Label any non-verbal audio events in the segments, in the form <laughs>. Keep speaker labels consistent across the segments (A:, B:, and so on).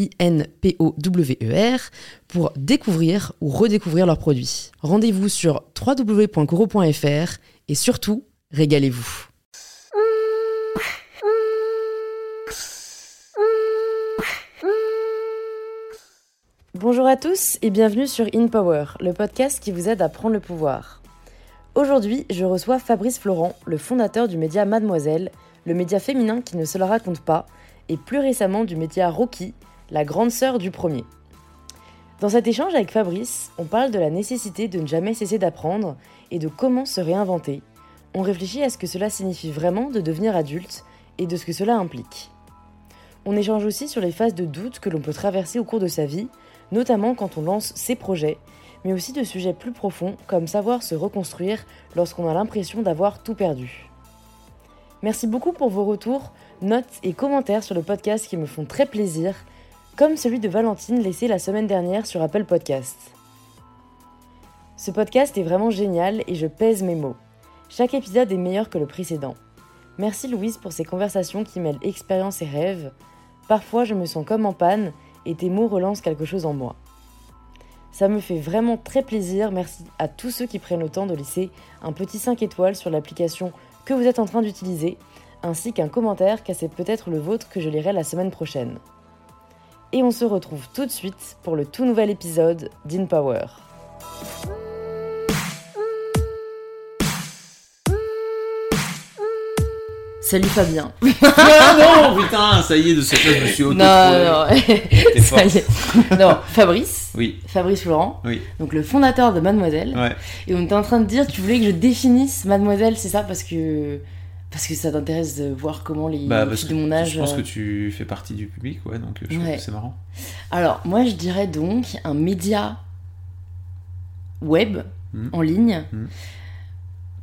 A: I-N-P-O-W-E-R, pour découvrir ou redécouvrir leurs produits. Rendez-vous sur www.coro.fr et surtout, régalez-vous. Bonjour à tous et bienvenue sur In Power, le podcast qui vous aide à prendre le pouvoir. Aujourd'hui, je reçois Fabrice Florent, le fondateur du média Mademoiselle, le média féminin qui ne se la raconte pas, et plus récemment du média Rocky, la grande sœur du premier. Dans cet échange avec Fabrice, on parle de la nécessité de ne jamais cesser d'apprendre et de comment se réinventer. On réfléchit à ce que cela signifie vraiment de devenir adulte et de ce que cela implique. On échange aussi sur les phases de doute que l'on peut traverser au cours de sa vie, notamment quand on lance ses projets, mais aussi de sujets plus profonds comme savoir se reconstruire lorsqu'on a l'impression d'avoir tout perdu. Merci beaucoup pour vos retours, notes et commentaires sur le podcast qui me font très plaisir comme celui de Valentine laissé la semaine dernière sur Apple Podcast. Ce podcast est vraiment génial et je pèse mes mots. Chaque épisode est meilleur que le précédent. Merci Louise pour ces conversations qui mêlent expérience et rêve. Parfois je me sens comme en panne et tes mots relancent quelque chose en moi. Ça me fait vraiment très plaisir, merci à tous ceux qui prennent le temps de laisser un petit 5 étoiles sur l'application que vous êtes en train d'utiliser, ainsi qu'un commentaire car c'est peut-être le vôtre que je lirai la semaine prochaine et on se retrouve tout de suite pour le tout nouvel épisode d'InPower. Salut Fabien. <laughs>
B: ah non, putain, ça y est, de ce fait, je me suis auto
A: Non, non, <laughs> ça y est. Non, Fabrice.
B: Oui.
A: Fabrice Florent.
B: Oui.
A: Donc le fondateur de Mademoiselle.
B: Ouais.
A: Et on était en train de dire, tu voulais que je définisse Mademoiselle, c'est ça? Parce que parce que ça t'intéresse de voir comment les
B: Bah,
A: filles de mon âge.
B: je pense
A: euh,
B: que tu fais partie du public, ouais, donc euh, je trouve
A: Ouais.
B: que c'est marrant.
A: Alors, moi, je dirais donc un média web
B: Mhm.
A: en ligne
B: Mhm.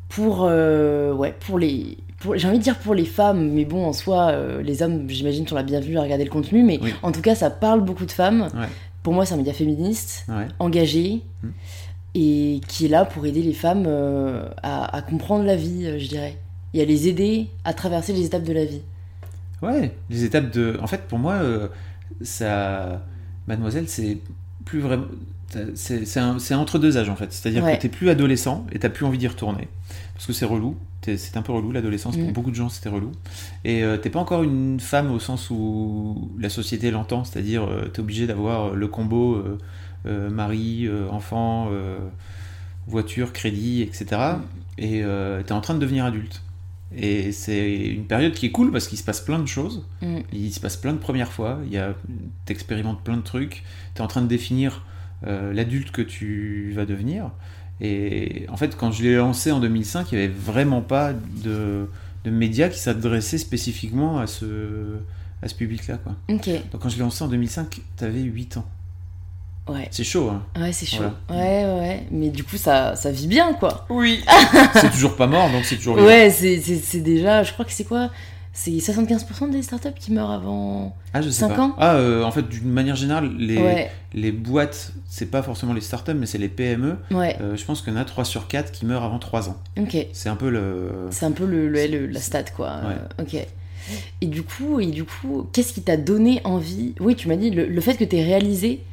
A: pour, euh, ouais, pour les. pour- J'ai envie de dire pour les femmes, mais bon, en soi, euh, les hommes, j'imagine, tu l'as bien vu à regarder le contenu, mais
B: Oui.
A: en tout cas, ça parle beaucoup de femmes.
B: Ouais.
A: Pour moi, c'est un média féministe,
B: Ouais.
A: engagé,
B: Mhm.
A: et qui est là pour aider les femmes euh, à, à comprendre la vie, euh, je dirais, et à les aider à traverser les étapes de la vie.
B: Ouais, les étapes de. En fait, pour moi, euh, ça. Mademoiselle, c'est plus vraiment. C'est un- entre deux âges en fait. C'est-à-dire
A: Ouais.
B: que t'es plus adolescent et t'as plus envie d'y retourner. Parce que c'est relou. C'est un peu relou l'adolescence.
A: Mm.
B: Pour beaucoup de gens, c'était relou. Et euh, t'es pas encore une femme au sens où la société l'entend. C'est-à-dire, euh, t'es obligé d'avoir le combo euh, euh, mari, euh, enfant, euh, voiture, crédit, etc.
A: Mm.
B: Et euh, t'es en train de devenir adulte. Et c'est une période qui est cool parce qu'il se passe plein de choses.
A: Mm.
B: Il se passe plein de premières fois. Il y a, t'expérimentes plein de trucs. T'es en train de définir euh, l'adulte que tu vas devenir. Et en fait, quand je l'ai lancé en 2005, il n'y avait vraiment pas de, de médias qui s'adressaient spécifiquement à ce, à ce public-là. Quoi. Donc quand je l'ai lancé en 2005, t'avais 8 ans.
A: Ouais.
B: C'est chaud, hein
A: Ouais, c'est chaud.
B: Voilà.
A: Ouais, ouais, ouais. Mais du coup, ça, ça vit bien, quoi.
B: Oui <laughs> C'est toujours pas mort, donc c'est toujours bien.
A: Ouais, c'est c'est- c'est déjà. Je crois que c'est quoi? C'est 75% des startups qui meurent avant.
B: Ah, je sais
A: Cinq
B: pas.
A: ans
B: Ah, euh, en fait, d'une manière générale, les,
A: Ouais,
B: les boîtes, c'est pas forcément les startups, mais c'est les PME.
A: ouais,
B: Euh, je pense qu'il y en a 3 sur 4 qui meurent avant 3 ans.
A: ok.
B: C'est un peu le.
A: C'est un peu le, le- le- la stat, quoi. Euh, ok. Et du coup, et du coup qu'est-ce qui t'a donné envie? Oui, tu m'as dit le, le fait que t'aies réalisé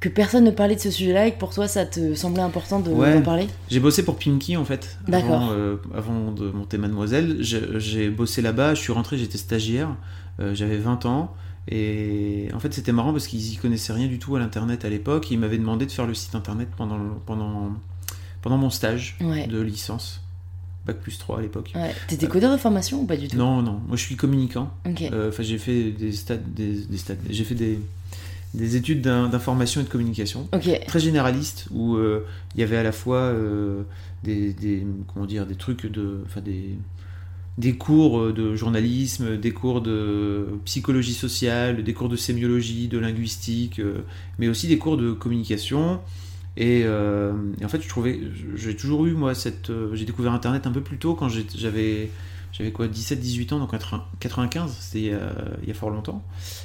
A: que personne ne parlait de ce sujet-là et que pour toi, ça te semblait important de
B: Ouais.
A: d'en parler
B: J'ai bossé pour Pimki en fait.
A: D'accord.
B: Avant, euh, avant de monter Mademoiselle, j'ai bossé là-bas. Je suis rentré, j'étais stagiaire. euh, J'avais 20 ans. Et en fait, c'était marrant parce qu'ils y connaissaient rien du tout à l'internet à l'époque. Ils m'avaient demandé de faire le site internet pendant, pendant pendant mon stage
A: Ouais.
B: de licence, bac plus 3 à l'époque.
A: Ouais. T'étais codeur de formation ou pas du tout?
B: Non, non, moi je suis communicant.
A: Ok.
B: Euh, Enfin, j'ai fait des stades, des, des stades, j'ai fait des, des études d'in- d'information et de communication très généraliste où euh, il y avait à la fois euh, des, des- comment dire des trucs de enfin des des cours euh, de journalisme, des cours de psychologie sociale, des cours de sémiologie, de linguistique, euh, mais aussi des cours de communication. Et, et en fait, je trouvais, j'ai toujours eu moi cette, j'ai découvert Internet un peu plus tôt quand j'avais, j'avais quoi, 17-18 ans, donc 80 95, c'était il y a- il y a fort longtemps.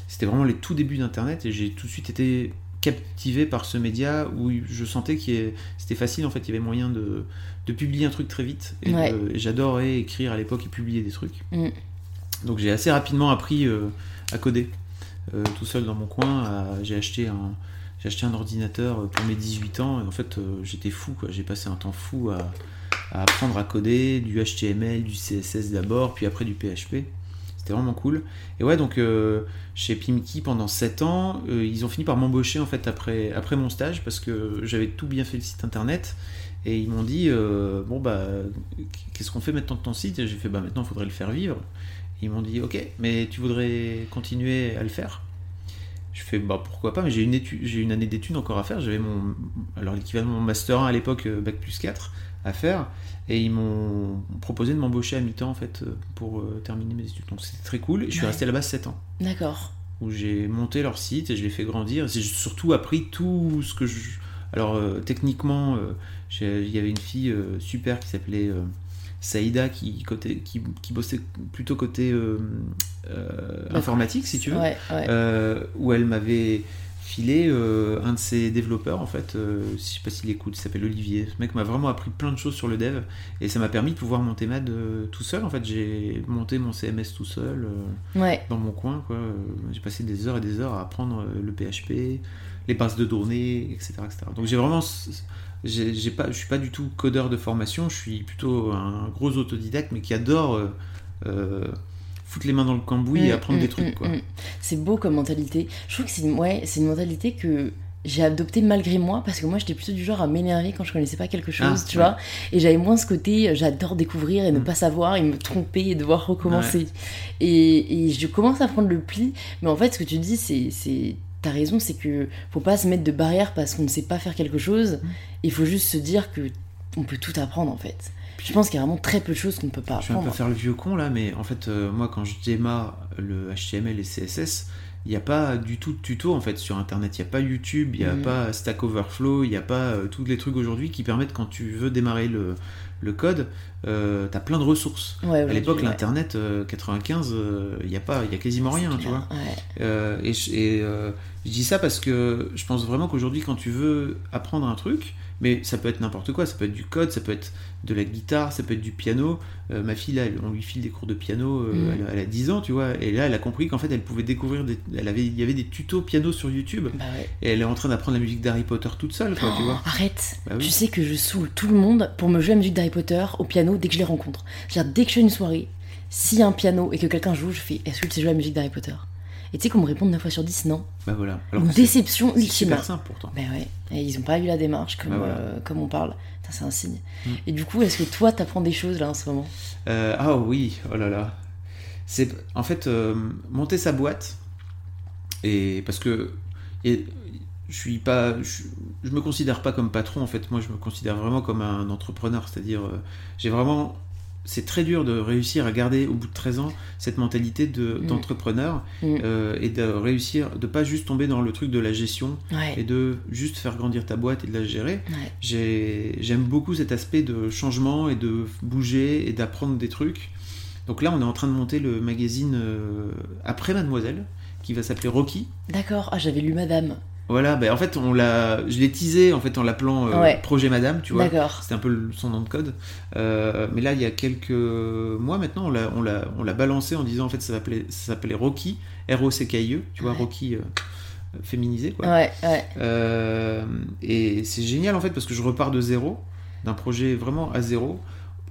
B: C'était vraiment les tout débuts d'Internet et j'ai tout de suite été captivé par ce média où je sentais que c'était facile en fait, il y avait moyen de, de publier un truc très vite. Et,
A: Ouais.
B: de- et j'adorais écrire à l'époque et publier des trucs.
A: Mm.
B: Donc j'ai assez rapidement appris euh, à coder euh, tout seul dans mon coin. J'ai acheté un j'ai acheté un ordinateur pour mes 18 ans et en fait euh, j'étais fou quoi. J'ai passé un temps fou à, à apprendre à coder du HTML, du CSS d'abord, puis après du PHP. C'était vraiment cool. Et ouais, donc euh, chez Pimki pendant 7 ans, euh, ils ont fini par m'embaucher en fait après, après mon stage parce que j'avais tout bien fait le site internet. Et ils m'ont dit euh, Bon, bah, qu'est-ce qu'on fait maintenant de ton site? J'ai fait Bah, maintenant, il faudrait le faire vivre. Ils m'ont dit Ok, mais tu voudrais continuer à le faire? Je fais Bah, pourquoi pas, mais j'ai une, j'ai une année d'études encore à faire. J'avais mon. Alors, l'équivalent de mon Master 1 à l'époque, Bac plus 4 à faire. Et ils m'ont proposé de m'embaucher à mi-temps en fait euh, pour euh, terminer mes études. Donc, c'était très cool. Et je suis
A: Ouais.
B: resté là-bas 7 ans
A: D'accord.
B: où j'ai monté leur site et je l'ai fait grandir. J'ai surtout appris tout ce que je. Alors, euh, techniquement, euh, il y avait une fille euh, super qui s'appelait Saïda qui, côté, qui, qui bossait plutôt côté
A: Bah,
B: informatique, si tu veux,
A: Ouais, ouais.
B: où elle m'avait filé euh, un de ses développeurs, en fait, euh, je sais pas s'il écoute, il s'appelle Olivier. Ce mec m'a vraiment appris plein de choses sur le dev et ça m'a permis de pouvoir monter MAD euh, tout seul. En fait, j'ai monté mon CMS tout seul. euh,
A: Ouais.
B: dans mon coin. quoi. J'ai passé des heures et des heures à apprendre le PHP, les bases de données, etc. etc. Donc j'ai vraiment... j'ai pas, je suis pas du tout codeur de formation, je suis plutôt un gros autodidacte, mais qui adore foutre les mains dans le cambouis et
A: Mm,
B: apprendre des trucs.
A: mm,
B: quoi.
A: mm. C'est beau comme mentalité. Je trouve que c'est une, ouais, c'est une mentalité que j'ai adoptée malgré moi parce que moi j'étais plutôt du genre à m'énerver quand je connaissais pas quelque chose,
B: Ah,
A: tu
B: ouais.
A: vois. Et j'avais moins ce côté euh, j'adore découvrir et ne pas savoir et me tromper et devoir recommencer. Et, et je commence à prendre le pli. Mais en fait, ce que tu dis, c'est. c'est T'as raison, c'est que faut pas se mettre de barrière parce qu'on ne sait pas faire quelque chose. Il faut juste se dire que on peut tout apprendre en fait. Je pense qu'il y a vraiment très peu de choses qu'on ne peut pas
B: Je vais un peu faire le vieux con là, mais en fait, euh, moi quand je démarre le HTML et CSS, il n'y a pas du tout de tuto en fait sur internet. Il n'y a pas YouTube, il n'y a
A: Mhm.
B: pas Stack Overflow, il n'y a pas euh, tous les trucs aujourd'hui qui permettent quand tu veux démarrer le, le code, euh, tu as plein de ressources.
A: Ouais,
B: À l'époque, l'internet euh, 95, euh, il n'y a pas, il y a quasiment rien, tu vois.
A: ouais.
B: Et je dis ça parce que je pense vraiment qu'aujourd'hui, quand tu veux apprendre un truc, mais ça peut être n'importe quoi, ça peut être du code, ça peut être de la guitare, ça peut être du piano. Euh, ma fille, là, on lui file des cours de piano, euh,
A: Mhm.
B: elle, a- elle a 10 ans, tu vois, et là, elle a compris qu'en fait, elle pouvait découvrir, des, elle avait, il y avait des tutos piano sur YouTube,
A: Bah ouais.
B: et elle est en train d'apprendre la musique d'Harry Potter toute seule, quoi, tu
A: Oh,
B: vois.
A: Arrête
B: Bah oui.
A: Tu sais que je saoule tout le monde pour me jouer la musique d'Harry Potter au piano dès que je les rencontre. C'est-à-dire, dès que je fais une soirée, s'il y a un piano et que quelqu'un joue, je fais Est-ce que tu sais jouer la musique d'Harry Potter? Et tu sais qu'on me répond 9 fois sur 10 non.
B: Bah voilà. Alors
A: Une
B: c'est-
A: déception
B: c'est
A: ultime.
B: super simple pourtant.
A: Ben ouais, et ils ont pas eu la démarche comme,
B: Bah voilà.
A: euh, comme on parle. C'est un signe.
B: Mm.
A: Et du coup, est-ce que toi, t'apprends des choses là en ce moment?
B: Euh, ah oui, oh là là. C'est en fait euh, monter sa boîte et parce que et, je suis pas, je, je me considère pas comme patron en fait. Moi, je me considère vraiment comme un entrepreneur, c'est-à-dire j'ai vraiment c'est très dur de réussir à garder au bout de 13 ans cette mentalité de-
A: Mm.
B: d'entrepreneur
A: Mm.
B: euh, et de réussir de pas juste tomber dans le truc de la gestion et de juste faire grandir ta boîte et de la gérer
A: ouais.
B: j'aime beaucoup cet aspect de changement et de bouger et d'apprendre des trucs. Donc là, on est en train de monter le magazine euh, après Mademoiselle, qui va s'appeler Rocky.
A: D'accord, ah, j'avais lu Madame.
B: Voilà, ben en fait, on l'a, je l'ai teasé en fait en l'appelant euh,
A: Ouais.
B: Projet Madame, tu vois.
A: D'accord.
B: C'était un peu le- son nom de code. Euh, mais là, il y a quelques mois maintenant, on l'a, on l'a, on l'a balancé en disant en fait ça s'appelait, ça s'appelait Rocky, R-O-C-K-I-E, tu vois,
A: Ouais.
B: Rocky euh, féminisé quoi.
A: Ouais,
B: et c'est génial en fait parce que je repars de zéro, d'un projet vraiment à zéro.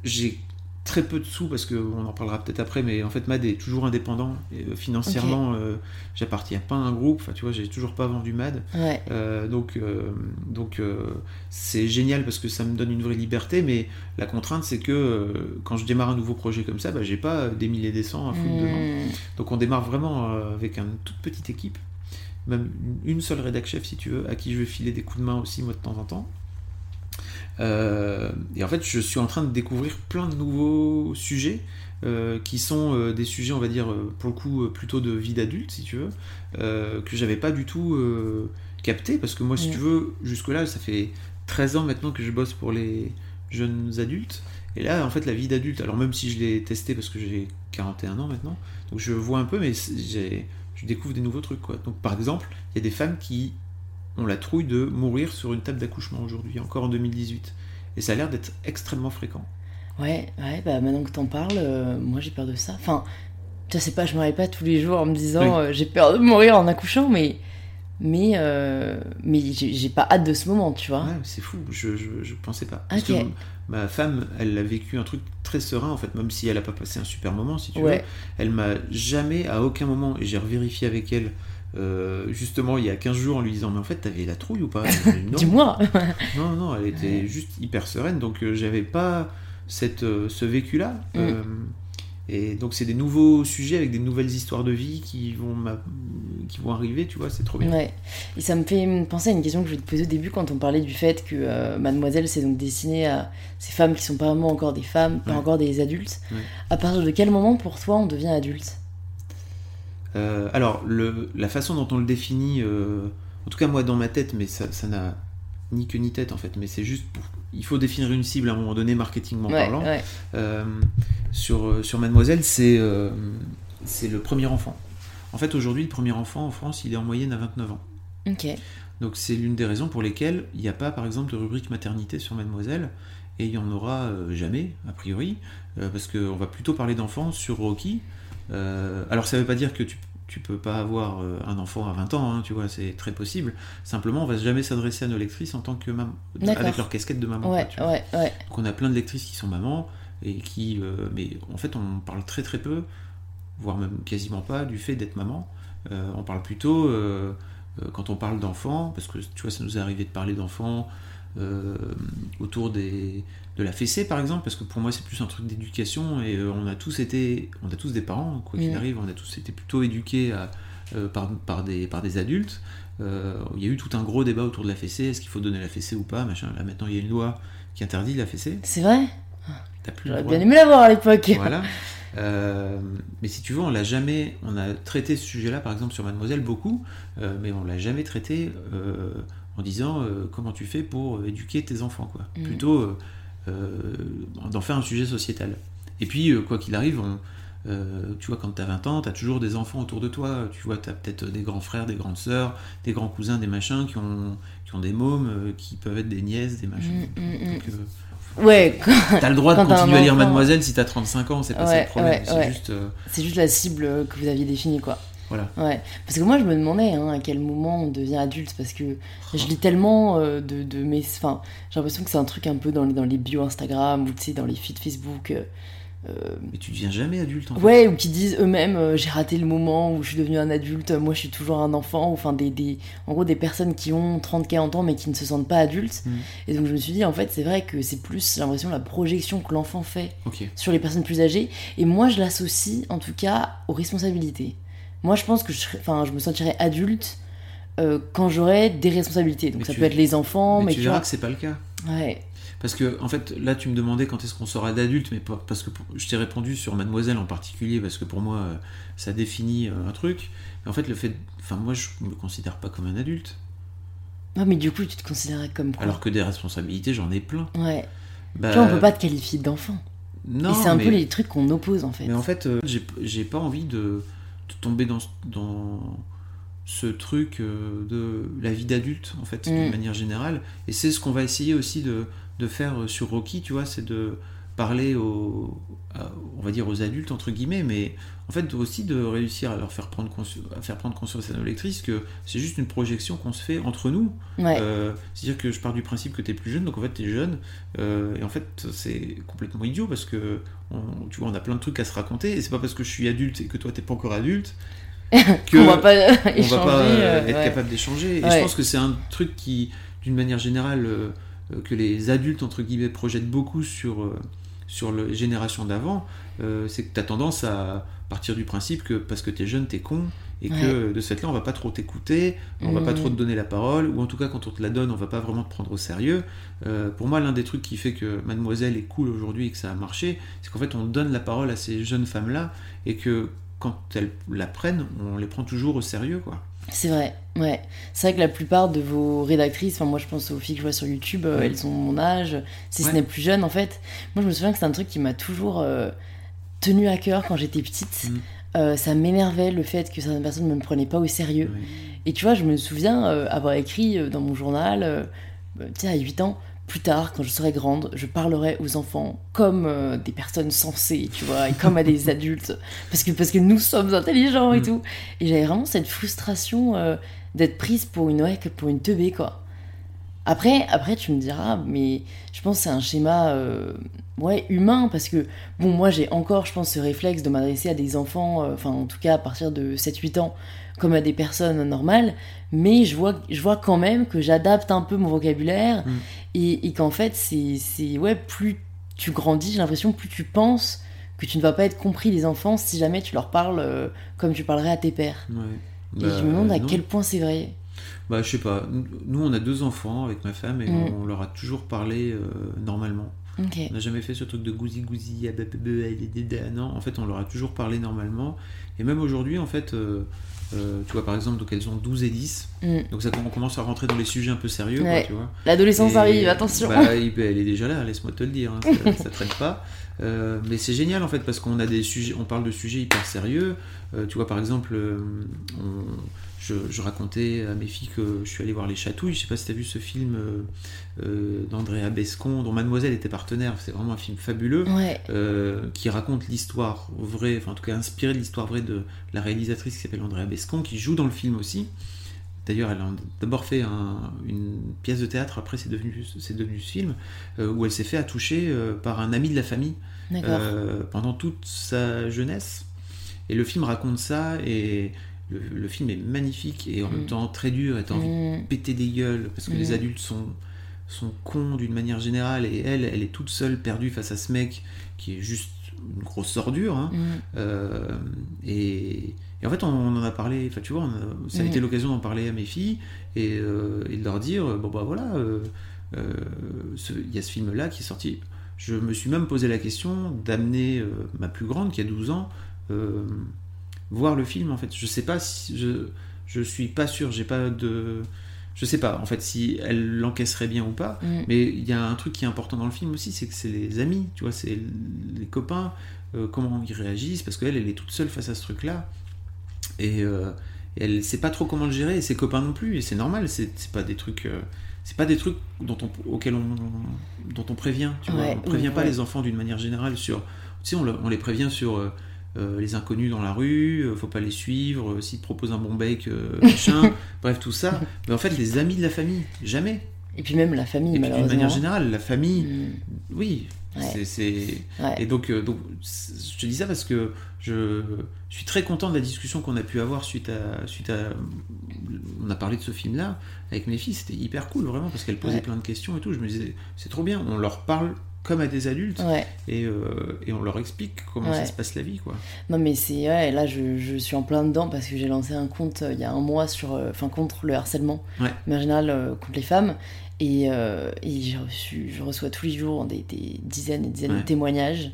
B: J'ai très peu de sous parce qu'on en parlera peut-être après, mais en fait Mad est toujours indépendant et, euh, financièrement. euh, J'appartiens pas à un groupe. Enfin, tu vois, j'ai toujours pas vendu Mad.
A: Ouais.
B: Euh, donc, donc c'est génial parce que ça me donne une vraie liberté, mais la contrainte c'est que quand je démarre un nouveau projet comme ça, bah, j'ai pas des milliers des cents à foutre dedans.
A: Hmm.
B: Donc on démarre vraiment avec une toute petite équipe, même une une seule rédac chef si tu veux, à qui je vais filer des coups de main aussi moi de temps en temps. Euh, et en fait, je suis en train de découvrir plein de nouveaux sujets euh, qui sont euh, des sujets, on va dire, pour le coup, plutôt de vie d'adulte, si tu veux, que j'avais pas du tout capté, parce que moi, si tu veux, jusque-là, ça fait 13 ans maintenant que je bosse pour les jeunes adultes. Et là, en fait, la vie d'adulte, alors même si je l'ai testé parce que j'ai 41 ans maintenant, donc je vois un peu, mais je découvre des nouveaux trucs. Quoi. Donc par exemple, il y a des femmes qui ont la trouille de mourir sur une table d'accouchement aujourd'hui, encore en 2018. Et ça a l'air d'être extrêmement fréquent.
A: Ouais, ouais, bah maintenant que t'en parles, euh, moi j'ai peur de ça. Enfin, je sais pas, je me réveille pas tous les jours en me disant
B: Oui.
A: euh, j'ai peur de mourir en accouchant, mais mais euh, mais j'ai pas hâte de ce moment, tu vois.
B: Ouais, c'est fou, je, je, je pensais pas. Parce que ma femme, elle a vécu un truc très serein en fait, même si elle a pas passé un super moment, si tu veux.
A: Ouais.
B: Elle m'a jamais, à aucun moment, et j'ai revérifié avec elle, euh, justement il y a 15 jours en lui disant Mais en fait, t'avais la trouille ou pas? <laughs>
A: Dis-moi. <laughs>
B: Non, non, elle était juste hyper sereine, donc euh, j'avais pas cette, euh, ce vécu-là.
A: Mm.
B: Et donc c'est des nouveaux sujets avec des nouvelles histoires de vie qui vont, qui vont arriver, tu vois, c'est trop bien.
A: Ouais. Et ça me fait penser à une question que je vais te poser au début quand on parlait du fait que Mademoiselle s'est donc destinée à ces femmes qui sont pas vraiment encore des femmes, pas
B: Ouais.
A: encore des adultes. À partir de quel moment pour toi on devient adulte?
B: Euh, alors, le, la façon dont on le définit, euh, en tout cas moi dans ma tête, mais ça n'a ni queue ni tête en fait, mais c'est juste pour... Il faut définir une cible à un moment donné, marketingment
A: Ouais,
B: parlant.
A: ouais.
B: Euh, sur, sur Mademoiselle, c'est le premier enfant. En fait, aujourd'hui, le premier enfant en France, il est en moyenne à 29 ans.
A: Ok.
B: Donc c'est l'une des raisons pour lesquelles il n'y a pas, par exemple, de rubrique maternité sur Mademoiselle, et il n'y en aura jamais, a priori, parce qu'on va plutôt parler d'enfants sur Rocky. Euh, alors ça ne veut pas dire que tu tu peux pas avoir euh, un enfant à 20 ans, hein, tu vois, c'est très possible. Simplement, on va jamais s'adresser à nos lectrices en tant que maman, avec leur casquette de maman.
A: Ouais,
B: quoi, tu vois.
A: ouais, ouais.
B: Donc on a plein de lectrices qui sont mamans et qui, euh, mais en fait, on parle très très peu, voire même quasiment pas, du fait d'être maman. Euh, on parle plutôt euh, quand on parle d'enfants, parce que tu vois, ça nous est arrivé de parler d'enfants autour des, de la fessée par exemple, parce que pour moi c'est plus un truc d'éducation et euh, on a tous été, on a tous des parents, quoi qu'il
A: Mm.
B: arrive, on a tous été plutôt éduqués à, euh, par, par, des, par des adultes. Euh, il y a eu tout un gros débat autour de la fessée, est-ce qu'il faut donner la fessée ou pas, machin. Là maintenant il y a une loi qui interdit la fessée.
A: C'est vrai
B: T'as plus
A: J'aurais bien aimé l'avoir à l'époque.
B: Voilà. <laughs> Mais si tu veux, on l'a jamais. On a traité ce sujet-là, par exemple, sur Mademoiselle, beaucoup, mais on l'a jamais traité en disant comment tu fais pour éduquer tes enfants, quoi.
A: Mhm.
B: Plutôt d'en faire un sujet sociétal. Et puis, euh, quoi qu'il arrive, on, euh, tu vois, quand tu as 20 ans, tu as toujours des enfants autour de toi. Tu vois, tu as peut-être des grands frères, des grandes sœurs, des grands cousins, des machins qui ont, qui ont des mômes, euh, qui peuvent être des nièces, des machins.
A: Mm, mm, mm.
B: Donc, euh,
A: Ouais, <laughs>
B: T'as le droit de
A: Quand
B: continuer à lire. Mademoiselle si t'as 35 ans, c'est pas ça
A: Ouais,
B: le problème.
A: ouais,
B: c'est
A: ouais.
B: juste. euh,
A: c'est juste la cible que vous aviez définie, quoi.
B: Voilà.
A: Ouais. Parce que moi, je me demandais hein, à quel moment on devient adulte, parce que je lis tellement euh, de, de mes. Enfin, j'ai l'impression que c'est un truc un peu dans les, dans les bios Instagram ou tu sais, dans les feeds Facebook. euh, euh,
B: Mais tu deviens jamais adulte en fait.
A: Ouais, ou qui disent eux-mêmes euh, j'ai raté le moment où je suis devenu un adulte, moi je suis toujours un enfant, enfin des, des en gros des personnes qui ont 30-40 ans mais qui ne se sentent pas adultes.
B: Mhm.
A: Et donc je me suis dit en fait c'est vrai que c'est plus j'ai l'impression la projection que l'enfant fait sur les personnes plus âgées et moi je l'associe en tout cas aux responsabilités. Moi je pense que je, enfin, je me sentirais adulte euh, quand j'aurais des responsabilités. Donc
B: Mais
A: ça peut être les enfants,
B: mais,
A: mais,
B: tu
A: tu
B: verras
A: vois.
B: que c'est pas le cas.
A: Ouais.
B: Parce que, en fait, là, tu me demandais quand est-ce qu'on sera d'adulte, mais pas- parce que je t'ai répondu sur Mademoiselle en particulier, parce que pour moi, euh, ça définit euh, un truc. Mais en fait, le fait. Enfin, moi, je me considère pas comme un adulte.
A: Ouais, mais du coup tu te considérais comme quoi?
B: Alors que des responsabilités, j'en ai plein.
A: Ouais.
B: Bah,
A: Tu vois, on peut pas te qualifier d'enfant.
B: Non,
A: et c'est un
B: mais,
A: peu les trucs qu'on oppose en fait.
B: mais en fait, euh, j'ai j'ai pas envie de, de tomber dans, ce- dans ce truc euh, de la vie d'adulte, en fait,
A: Mm.
B: d'une manière générale. Et c'est ce qu'on va essayer aussi de, de faire euh, sur Rocky, tu vois, c'est de parler aux, à- on va dire aux adultes entre guillemets, mais en fait aussi de réussir à leur faire prendre conscience, à faire prendre conscience à nos lectrices que c'est juste une projection qu'on se fait entre nous.
A: Ouais.
B: Euh, C'est-à-dire que je pars du principe que tu es plus jeune, donc en fait tu es jeune, euh, et en fait c'est complètement idiot parce que on, tu vois, on a plein de trucs à se raconter, et c'est pas parce que je suis adulte et que toi t'es pas encore adulte <laughs> que
A: on va pas
B: on va pas euh,
A: euh,
B: être
A: ouais.
B: capable d'échanger. Et
A: Ouais.
B: je pense que c'est un truc qui, d'une manière générale, euh, euh, que les adultes, entre guillemets, projettent beaucoup sur, euh, sur les générations d'avant, euh, c'est que tu as tendance à partir du principe que parce que tu es jeune, tu es con, et que de ce fait-là, on va pas trop t'écouter, on va pas
A: Mhm.
B: trop te donner la parole, ou en tout cas, quand on te la donne, on va pas vraiment te prendre au sérieux. Euh, pour moi, l'un des trucs qui fait que Mademoiselle est cool aujourd'hui et que ça a marché, c'est qu'en fait, on donne la parole à ces jeunes femmes-là, et que quand elles la prennent, on les prend toujours au sérieux, quoi.
A: C'est vrai, ouais. C'est vrai que la plupart de vos rédactrices, enfin moi je pense aux filles que je vois sur YouTube, euh,
B: Ouais.
A: elles ont mon âge, si ce n'est plus jeune en fait. Moi je me souviens que c'est un truc qui m'a toujours euh, tenu à cœur quand j'étais petite.
B: Mm.
A: Euh, ça m'énervait le fait que certaines personnes ne me prenaient pas au sérieux. Et tu vois, je me souviens euh, avoir écrit dans mon journal, euh, tu sais, à 8 ans, plus tard, quand je serai grande, je parlerai aux enfants comme euh, des personnes sensées, tu vois, et comme à des <laughs> adultes, parce que, parce que nous sommes intelligents et
B: Mm.
A: tout. Et j'avais vraiment cette frustration euh, d'être prise pour une, ouais, pour une teubée, quoi. Après, après, tu me diras, mais je pense que c'est un schéma euh, ouais, humain, parce que, bon, moi j'ai encore, je pense, ce réflexe de m'adresser à des enfants, enfin, en tout cas, à partir de 7-8 ans, comme à des personnes normales, mais je vois, je vois quand même que j'adapte un peu mon vocabulaire,
B: Mm.
A: et, et qu'en fait, c'est, ouais, plus tu grandis, j'ai l'impression, plus tu penses que tu ne vas pas être compris des enfants si jamais tu leur parles euh, comme tu parlerais à tes pères.
B: Ouais.
A: Et
B: Bah,
A: je me demande à
B: non.
A: quel point c'est vrai.
B: Bah, je sais pas. Nous, on a deux enfants avec ma femme et
A: Mm.
B: on leur a toujours parlé euh, normalement.
A: Ok.
B: On n'a jamais fait ce truc de gousi gousi, ah bah, bah, bah, ah, bah, bah, bah. non. En fait, on leur a toujours parlé normalement. Et même aujourd'hui, en fait, euh, euh, tu vois, par exemple, donc elles ont 12 et 10.
A: Mm.
B: Donc ça, on commence à rentrer dans les sujets un peu sérieux, quoi,
A: Ouais.
B: tu vois.
A: L'adolescence
B: Et,
A: arrive, attention.
B: bah, elle est déjà là, laisse-moi te le dire, hein, ça, ça traîne pas. Euh, mais c'est génial en fait parce qu'on a des sujets, on parle de sujets hyper sérieux. Euh, tu vois par exemple, on- je, je racontais à mes filles que je suis allé voir les Chatouilles. Je sais pas si tu as vu ce film euh, euh, d'Andrea Bescon dont Mademoiselle était partenaire. C'est vraiment un film fabuleux.
A: Ouais.
B: euh, qui raconte l'histoire vraie, enfin en tout cas inspiré de l'histoire vraie de la réalisatrice qui s'appelle Andrea Bescon, qui joue dans le film aussi. D'ailleurs, elle a d'abord fait un- une pièce de théâtre, après c'est devenu, c'est devenu ce film, euh, où elle s'est fait attoucher par un ami de la famille pendant toute sa jeunesse. Et le film raconte ça, et le, le film est magnifique, et en
A: Mm.
B: même temps très dur, et t'as envie de
A: Mm.
B: péter des gueules, parce que
A: Mm.
B: les adultes sont, sont cons d'une manière générale, et elle, elle est toute seule, perdue face à ce mec qui est juste une grosse ordure. hein.
A: Mm.
B: Euh, et, et en fait, on, on en a parlé, enfin tu vois, on a- ça a
A: Mm.
B: été l'occasion d'en parler à mes filles et, euh, et de leur dire, euh, bon bah voilà, euh, il y a ce film-là qui est sorti. Je me suis même posé la question d'amener ma plus grande, qui a 12 ans, voir le film en fait. Je sais pas si. Je, je suis pas sûr, j'ai pas de. Je sais pas en fait si elle l'encaisserait bien ou pas.
A: Mm.
B: Mais il y a un truc qui est important dans le film aussi, c'est que c'est les amis, tu vois, c'est les copains, euh, comment ils réagissent, parce qu'elle, elle est toute seule face à ce truc-là. Et, euh, et elle sait pas trop comment le gérer, et ses copains non plus, et c'est normal, c'est pas des trucs. euh, c'est pas des trucs dont on, auxquels on, dont on prévient, tu vois.
A: Ouais,
B: On prévient
A: ouais,
B: pas
A: ouais.
B: les enfants d'une manière générale sur. Tu sais, on, le- on les prévient sur euh, les inconnus dans la rue, euh, faut pas les suivre, euh, s'ils te proposent un bon bec, euh, machin, <laughs> bref, tout ça. Mais en fait, les amis de la famille, jamais.
A: Et puis même la famille,
B: Et puis d'une
A: malheureusement.
B: manière générale, la famille,
A: Mm.
B: oui.
A: Ouais.
B: C'est-.
A: Ouais.
B: Et donc, euh, je te dis ça parce que je, je suis très content de la discussion qu'on a pu avoir suite à, suite à. On a parlé de ce film-là avec mes filles, c'était hyper cool vraiment parce qu'elles posaient
A: Ouais.
B: plein de questions et tout. Je me disais, c'est trop bien, on leur parle comme à des adultes.
A: Ouais.
B: et, euh, et on leur explique comment
A: Ouais.
B: ça se passe la vie, quoi.
A: Non mais c'est ouais, là je, je suis en plein dedans parce que j'ai lancé un compte euh, il y a un mois sur euh, contre le harcèlement. Mais en général euh, contre les femmes. Et, et j'ai reçu je reçois tous les jours des, des dizaines et dizaines de témoignages.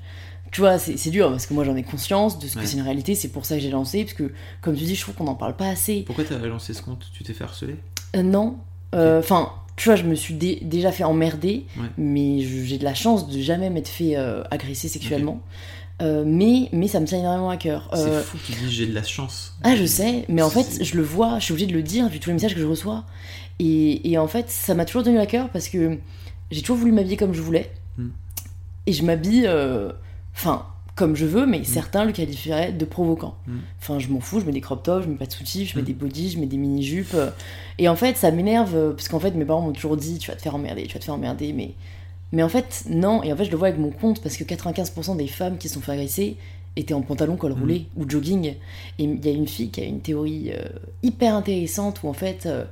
A: Tu vois c'est dur parce que moi j'en ai conscience de ce que c'est une réalité. C'est pour ça que j'ai lancé parce que comme tu dis je trouve qu'on n'en parle pas assez.
B: Pourquoi tu as lancé ce compte? Tu t'es fait harceler?
A: Non. Enfin tu vois je me suis dé- déjà fait emmerder
B: Ouais.
A: mais j'ai de la chance de jamais m'être fait euh, agresser sexuellement Euh, mais mais ça me tient énormément à cœur
B: C'est
A: Euh,
B: fou, tu dis j'ai de la chance.
A: Ah, je sais, mais en fait, je le vois, je suis obligée de le dire vu tous les messages que je reçois. Et, et en fait, ça m'a toujours tenu à cœur parce que j'ai toujours voulu m'habiller comme je voulais.
B: Hmm.
A: et je m'habille, enfin, comme je veux, mais certains le qualifieraient de provoquant.
B: Mm.
A: Enfin, je m'en fous, je mets des crop tops, je mets pas de soutifs, je mets
B: Mm.
A: des bodys, je mets des mini-jupes. euh, Et en fait, ça m'énerve, euh, parce qu'en fait, mes parents m'ont toujours dit, tu vas te faire emmerder, tu vas te faire emmerder, mais... Mais en fait, non, et en fait, je le vois avec mon compte, parce que 95% des femmes qui se sont fait agresser étaient en pantalon col
B: Mm.
A: roulé ou jogging. Et il y a une fille qui a une théorie euh, hyper intéressante où en fait, euh,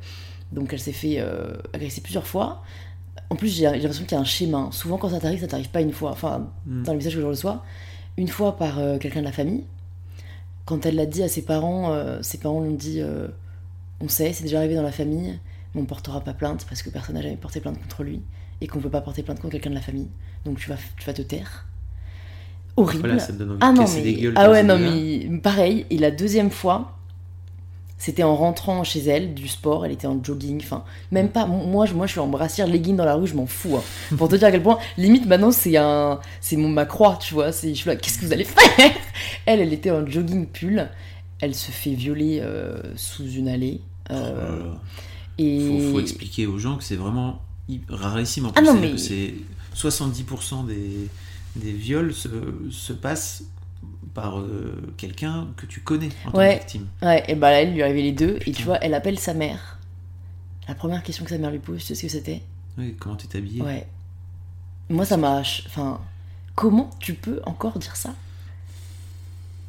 A: donc elle s'est fait agresser plusieurs fois. En plus, j'ai l'impression qu'il y a un schéma. Souvent, quand ça t'arrive, ça t'arrive pas une fois. Enfin,
B: Mm.
A: dans les messages que je reçois, une fois par euh, quelqu'un de la famille. Quand elle l'a dit à ses parents, euh, ses parents l'ont dit euh, On sait, c'est déjà arrivé dans la famille, mais on portera pas plainte parce que personne n'a jamais porté plainte contre lui et qu'on peut pas porter plainte contre quelqu'un de la famille. Donc tu vas, tu vas te taire. Horrible.
B: Voilà, ça me donne envie
A: Ah non, mais... ah ouais, non, mais pareil. Et la deuxième fois, c'était en rentrant chez elle du sport. Elle était en jogging. Enfin, même pas. Moi, je, moi, je suis en brassière, legging dans la rue, je m'en fous. hein. <laughs> Pour te dire à quel point, limite, maintenant, c'est un, c'est mon ma croix, tu vois. C'est, je suis là, qu'est-ce que vous allez faire? <laughs> Elle, elle était en jogging pull. Elle se fait violer euh, sous une allée.
B: Oh
A: Euh,
B: là.
A: et
B: faut, faut expliquer aux gens que c'est vraiment rarissime en
A: Ah
B: plus.
A: non, mais-
B: que c'est 70% des, des viols se, se passent par euh, quelqu'un que tu connais en tant
A: Ouais.
B: que victime.
A: Ouais, et bah là, elle lui arrivé les deux. Et tu vois, elle appelle sa mère. La première question que sa mère lui pose, tu sais ce que c'était?
B: Oui, comment t'es habillé
A: Ouais. Moi, ça m'a. Enfin, comment tu peux encore dire ça?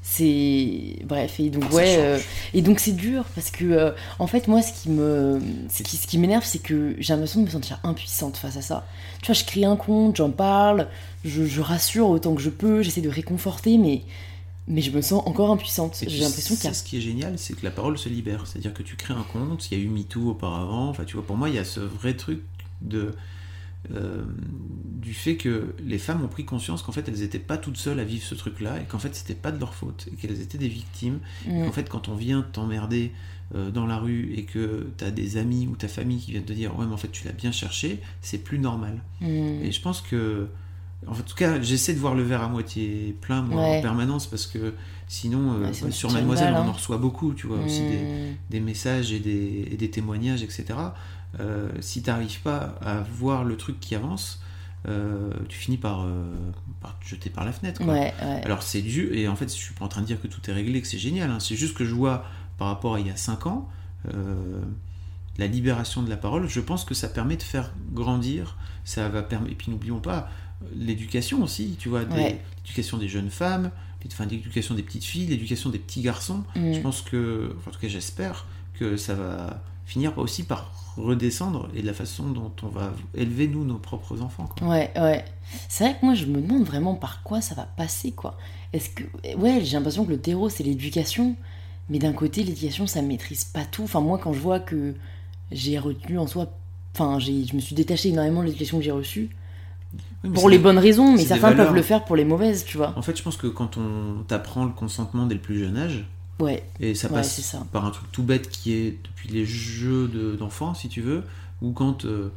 A: C'est. Bref, et donc, ouais. euh, Et donc, c'est dur parce que, euh, en fait, moi, ce qui me. Ce qui, ce qui m'énerve, c'est que j'ai l'impression de me sentir impuissante face à ça. Tu vois, je crée un compte, j'en parle, je, je rassure autant que je peux, j'essaie de réconforter, mais. Mais je me sens encore impuissante.
B: Et puis,
A: J'ai l'impression qu'il y a.
B: ce qui est génial, c'est que la parole se libère. C'est-à-dire que tu crées un compte, il y a eu MeToo auparavant. Enfin, tu vois, pour moi, il y a ce vrai truc de euh, du fait que les femmes ont pris conscience qu'en fait, elles n'étaient pas toutes seules à vivre ce truc-là et qu'en fait, c'était pas de leur faute et qu'elles étaient des victimes.
A: Mm.
B: En fait, quand on vient t'emmerder euh, dans la rue et que t'as des amis ou ta famille qui viennent te dire ouais mais en fait tu l'as bien cherché, c'est plus normal.
A: Mm.
B: Et je pense que, en tout cas, j'essaie de voir le verre à moitié plein moi,
A: Ouais.
B: en permanence parce que sinon, euh,
A: Ouais, tu
B: sur Mademoiselle,
A: balle,
B: on
A: hein.
B: en reçoit beaucoup, tu vois, aussi des,
A: Mm.
B: des messages et des, et des témoignages, etc. Euh, si t'arrives pas à voir le truc qui avance, euh, tu finis par, par te jeter par la fenêtre. quoi.
A: Ouais, ouais.
B: Alors c'est dû, et en fait je suis pas en train de dire que tout est réglé, que c'est génial, hein. c'est juste que je vois par rapport à il y a 5 ans, la libération de la parole, je pense que ça permet de faire grandir, ça va permettre, et puis n'oublions pas l'éducation aussi, tu vois,
A: Ouais.
B: l'éducation des jeunes femmes, enfin, l'éducation des petites filles, l'éducation des petits garçons,
A: Mm.
B: je pense que, enfin, en tout cas j'espère que ça va finir aussi par redescendre et de la façon dont on va élever nous nos propres enfants. quoi.
A: Ouais, ouais. C'est vrai que moi, je me demande vraiment par quoi ça va passer, quoi. Est-ce que. Ouais, j'ai l'impression que le terreau, c'est l'éducation. Mais d'un côté, l'éducation, ça maîtrise pas tout. Enfin, moi, quand je vois que j'ai retenu en soi. Enfin, j'ai- je me suis détachée énormément de l'éducation que j'ai reçue.
B: Oui,
A: Pour les
B: des-
A: bonnes raisons, mais certains
B: valeurs.
A: peuvent le faire pour les mauvaises, tu vois.
B: En fait, je pense que quand on t'apprend le consentement dès le plus jeune âge,
A: Ouais,
B: et ça passe
A: ça.
B: par un truc tout bête qui est depuis les jeux de- d'enfants, si tu veux, ou quand euh,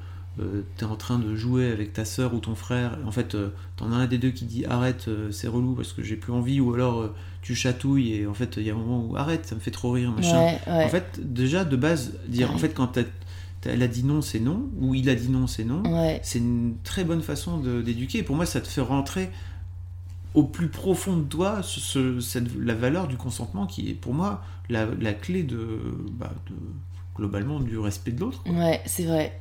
B: tu es en train de jouer avec ta soeur ou ton frère, en fait, euh, t'en as un des deux qui dit arrête, euh, c'est relou parce que j'ai plus envie, ou alors euh, tu chatouilles et en fait, il y a un moment où arrête, ça me fait trop rire, machin.
A: ouais.
B: En fait, déjà de base, dire en fait, quand t'as- elle a dit non, c'est non, ou il a dit non, c'est non,
A: ouais.
B: c'est une très bonne façon d'éduquer. Pour moi, ça te fait rentrer au plus profond de toi ce- ce- cette- la valeur du consentement qui est pour moi la, la clé de, bah, de- globalement du respect de l'autre.
A: Ouais, c'est vrai.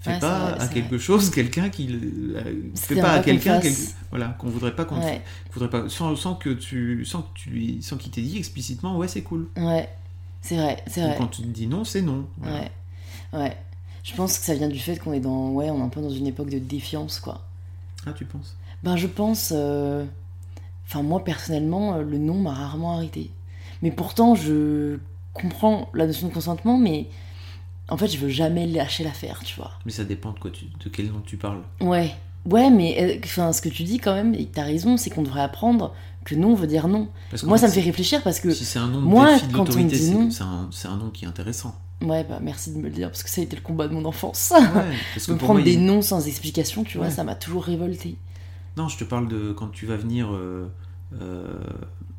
B: Fais
A: Ouais,
B: pas
A: vrai,
B: à quelque chose quelqu'un qui euh, fais pas à quelqu'un quel- voilà qu'on voudrait pas qu'on
A: Ouais,
B: voudrait pas sans, sans que tu sans que tu lui sans qu'il t'ait dit explicitement ouais c'est cool.
A: ouais. C'est vrai, c'est
B: Ou
A: vrai.
B: quand tu te dis non c'est non. Voilà.
A: Ouais, ouais. Je pense que ça vient du fait qu'on est dans, ouais, on est un peu dans une époque de défiance, quoi.
B: Ah tu penses?
A: Ben, je pense, euh, enfin moi personnellement, euh, le non m'a rarement arrêté. Mais pourtant, je comprends la notion de consentement, mais en fait, je veux jamais lâcher l'affaire, tu vois.
B: Mais ça dépend de quoi tu, de quel nom tu parles.
A: Ouais, ouais, mais euh, enfin, ce que tu dis quand même, et t'as raison, c'est qu'on devrait apprendre que non veut dire non.
B: Parce
A: Moi, ça me
B: fait,
A: réfléchir parce que,
B: Si c'est un nom de
A: moi,
B: défi
A: quand on me dit non-
B: c'est un, c'est un nom qui est intéressant.
A: Ouais, bah merci de me le dire parce que ça a été le combat de mon enfance.
B: Ouais, parce <laughs> que
A: me prendre
B: moi,
A: des noms sans explication, tu vois,
B: Ouais.
A: ça m'a toujours révolté.
B: Non, je te parle de quand tu vas venir euh, euh,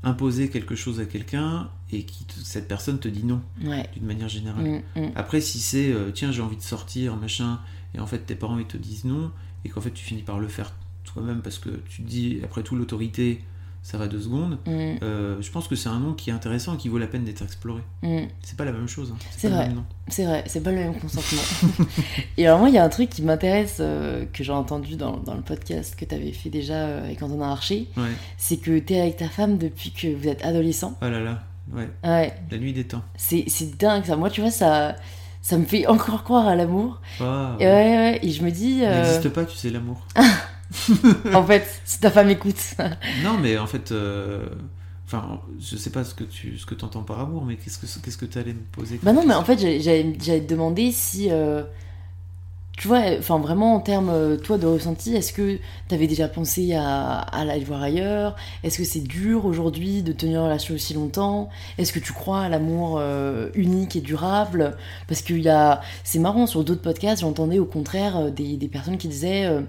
B: imposer quelque chose à quelqu'un et qui te- cette personne te dit non,
A: Ouais.
B: d'une manière générale.
A: Mm, mm.
B: Après, si c'est euh, tiens, j'ai envie de sortir, machin, et en fait tes parents ils te disent non, et qu'en fait tu finis par le faire toi-même parce que tu te dis, après tout, l'autorité, ça va deux secondes.
A: Mm.
B: Euh, je pense que c'est un nom qui est intéressant et qui vaut la peine d'être exploré.
A: Mm.
B: C'est pas la même chose. hein.
A: C'est vrai. C'est vrai, c'est pas le même consentement. <laughs> et alors moi, il y a un truc qui m'intéresse, euh, que j'ai entendu dans, dans le podcast que tu avais fait déjà euh, avec Antonin Archer,
B: Ouais.
A: c'est que tu es avec ta femme depuis que vous êtes adolescent.
B: Oh là là. Ouais.
A: Ouais,
B: La nuit des temps.
A: c'est dingue ça. Moi, tu vois, ça, ça me fait encore croire à l'amour.
B: Ah,
A: Et ouais, ouais, et je me dis, euh,
B: n'existe pas, tu sais, l'amour. <laughs> <laughs>
A: en fait, si ta femme écoute.
B: non, mais en fait, euh, enfin, je sais pas ce que tu ce que entends par amour, mais qu'est-ce que qu'est-ce que tu allais me poser
A: Bah non, mais en fait, j'allais- te demander si. euh, tu vois, enfin vraiment en termes, euh, toi, de ressenti, est-ce que t'avais déjà pensé à, à aller voir ailleurs? Est-ce que c'est dur aujourd'hui de tenir une relation aussi longtemps? Est-ce que tu crois à l'amour euh, unique et durable? Parce y a. C'est marrant, sur d'autres podcasts, j'entendais au contraire des, des personnes qui disaient euh,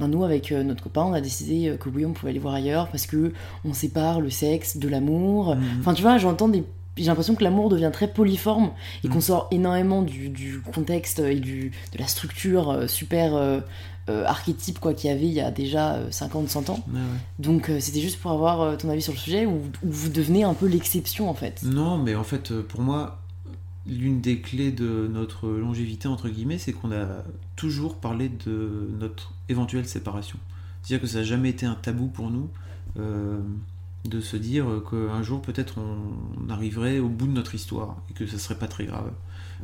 A: Ben, nous, avec euh, notre copain, on a décidé euh, que oui, on pouvait aller voir ailleurs parce que on sépare le sexe de l'amour.
B: Mhm.
A: Enfin, tu vois, j'entends des. J'ai l'impression que l'amour devient très poliforme et
B: Mm.
A: qu'on sort énormément du, du contexte et du, de la structure euh, super euh, euh, archétype quoi qu'il y avait il y a déjà euh, 50-100 ans.
B: Ouais.
A: Donc euh, c'était juste pour avoir ton avis sur le sujet où, où vous devenez un peu l'exception en fait?
B: Non, mais en fait, pour moi, l'une des clés de notre longévité, entre guillemets, c'est qu'on a toujours parlé de notre éventuelle séparation. C'est-à-dire que ça n'a jamais été un tabou pour nous euh, de se dire qu'un jour, peut-être, on arriverait au bout de notre histoire et que ça serait pas très grave.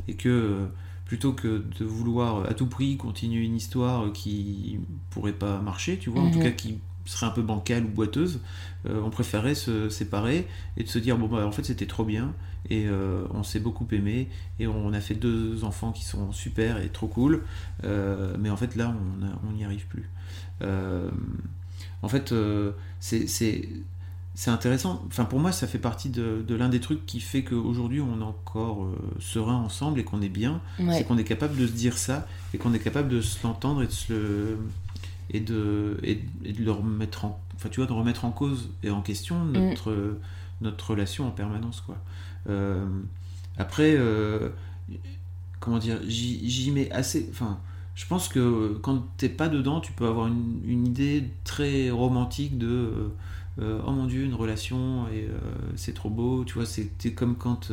B: Et que euh, plutôt que de vouloir à tout prix continuer une histoire qui pourrait pas marcher, tu vois, en tout
A: Mhm.
B: cas qui serait un peu bancale ou boiteuse, euh, on préférait se séparer et de se dire bon bah en fait c'était trop bien et euh, on s'est beaucoup aimé et on a fait deux enfants qui sont super et trop cool euh, mais en fait là on n'y arrive plus en fait c'est c'est c'est intéressant enfin pour moi ça fait partie de, de l'un des trucs qui fait qu'aujourd'hui on est encore euh, serein ensemble et qu'on est bien
A: Ouais.
B: c'est qu'on est capable de se dire ça et qu'on est capable de se l'entendre et de se le et de et, et de le remettre en enfin tu vois de remettre en cause et en question notre notre relation en permanence quoi. Euh, après euh, comment dire j'y mets assez enfin je pense que quand t'es pas dedans tu peux avoir une, une idée très romantique de euh, oh mon dieu une relation et c'est trop beau tu vois c'était comme quand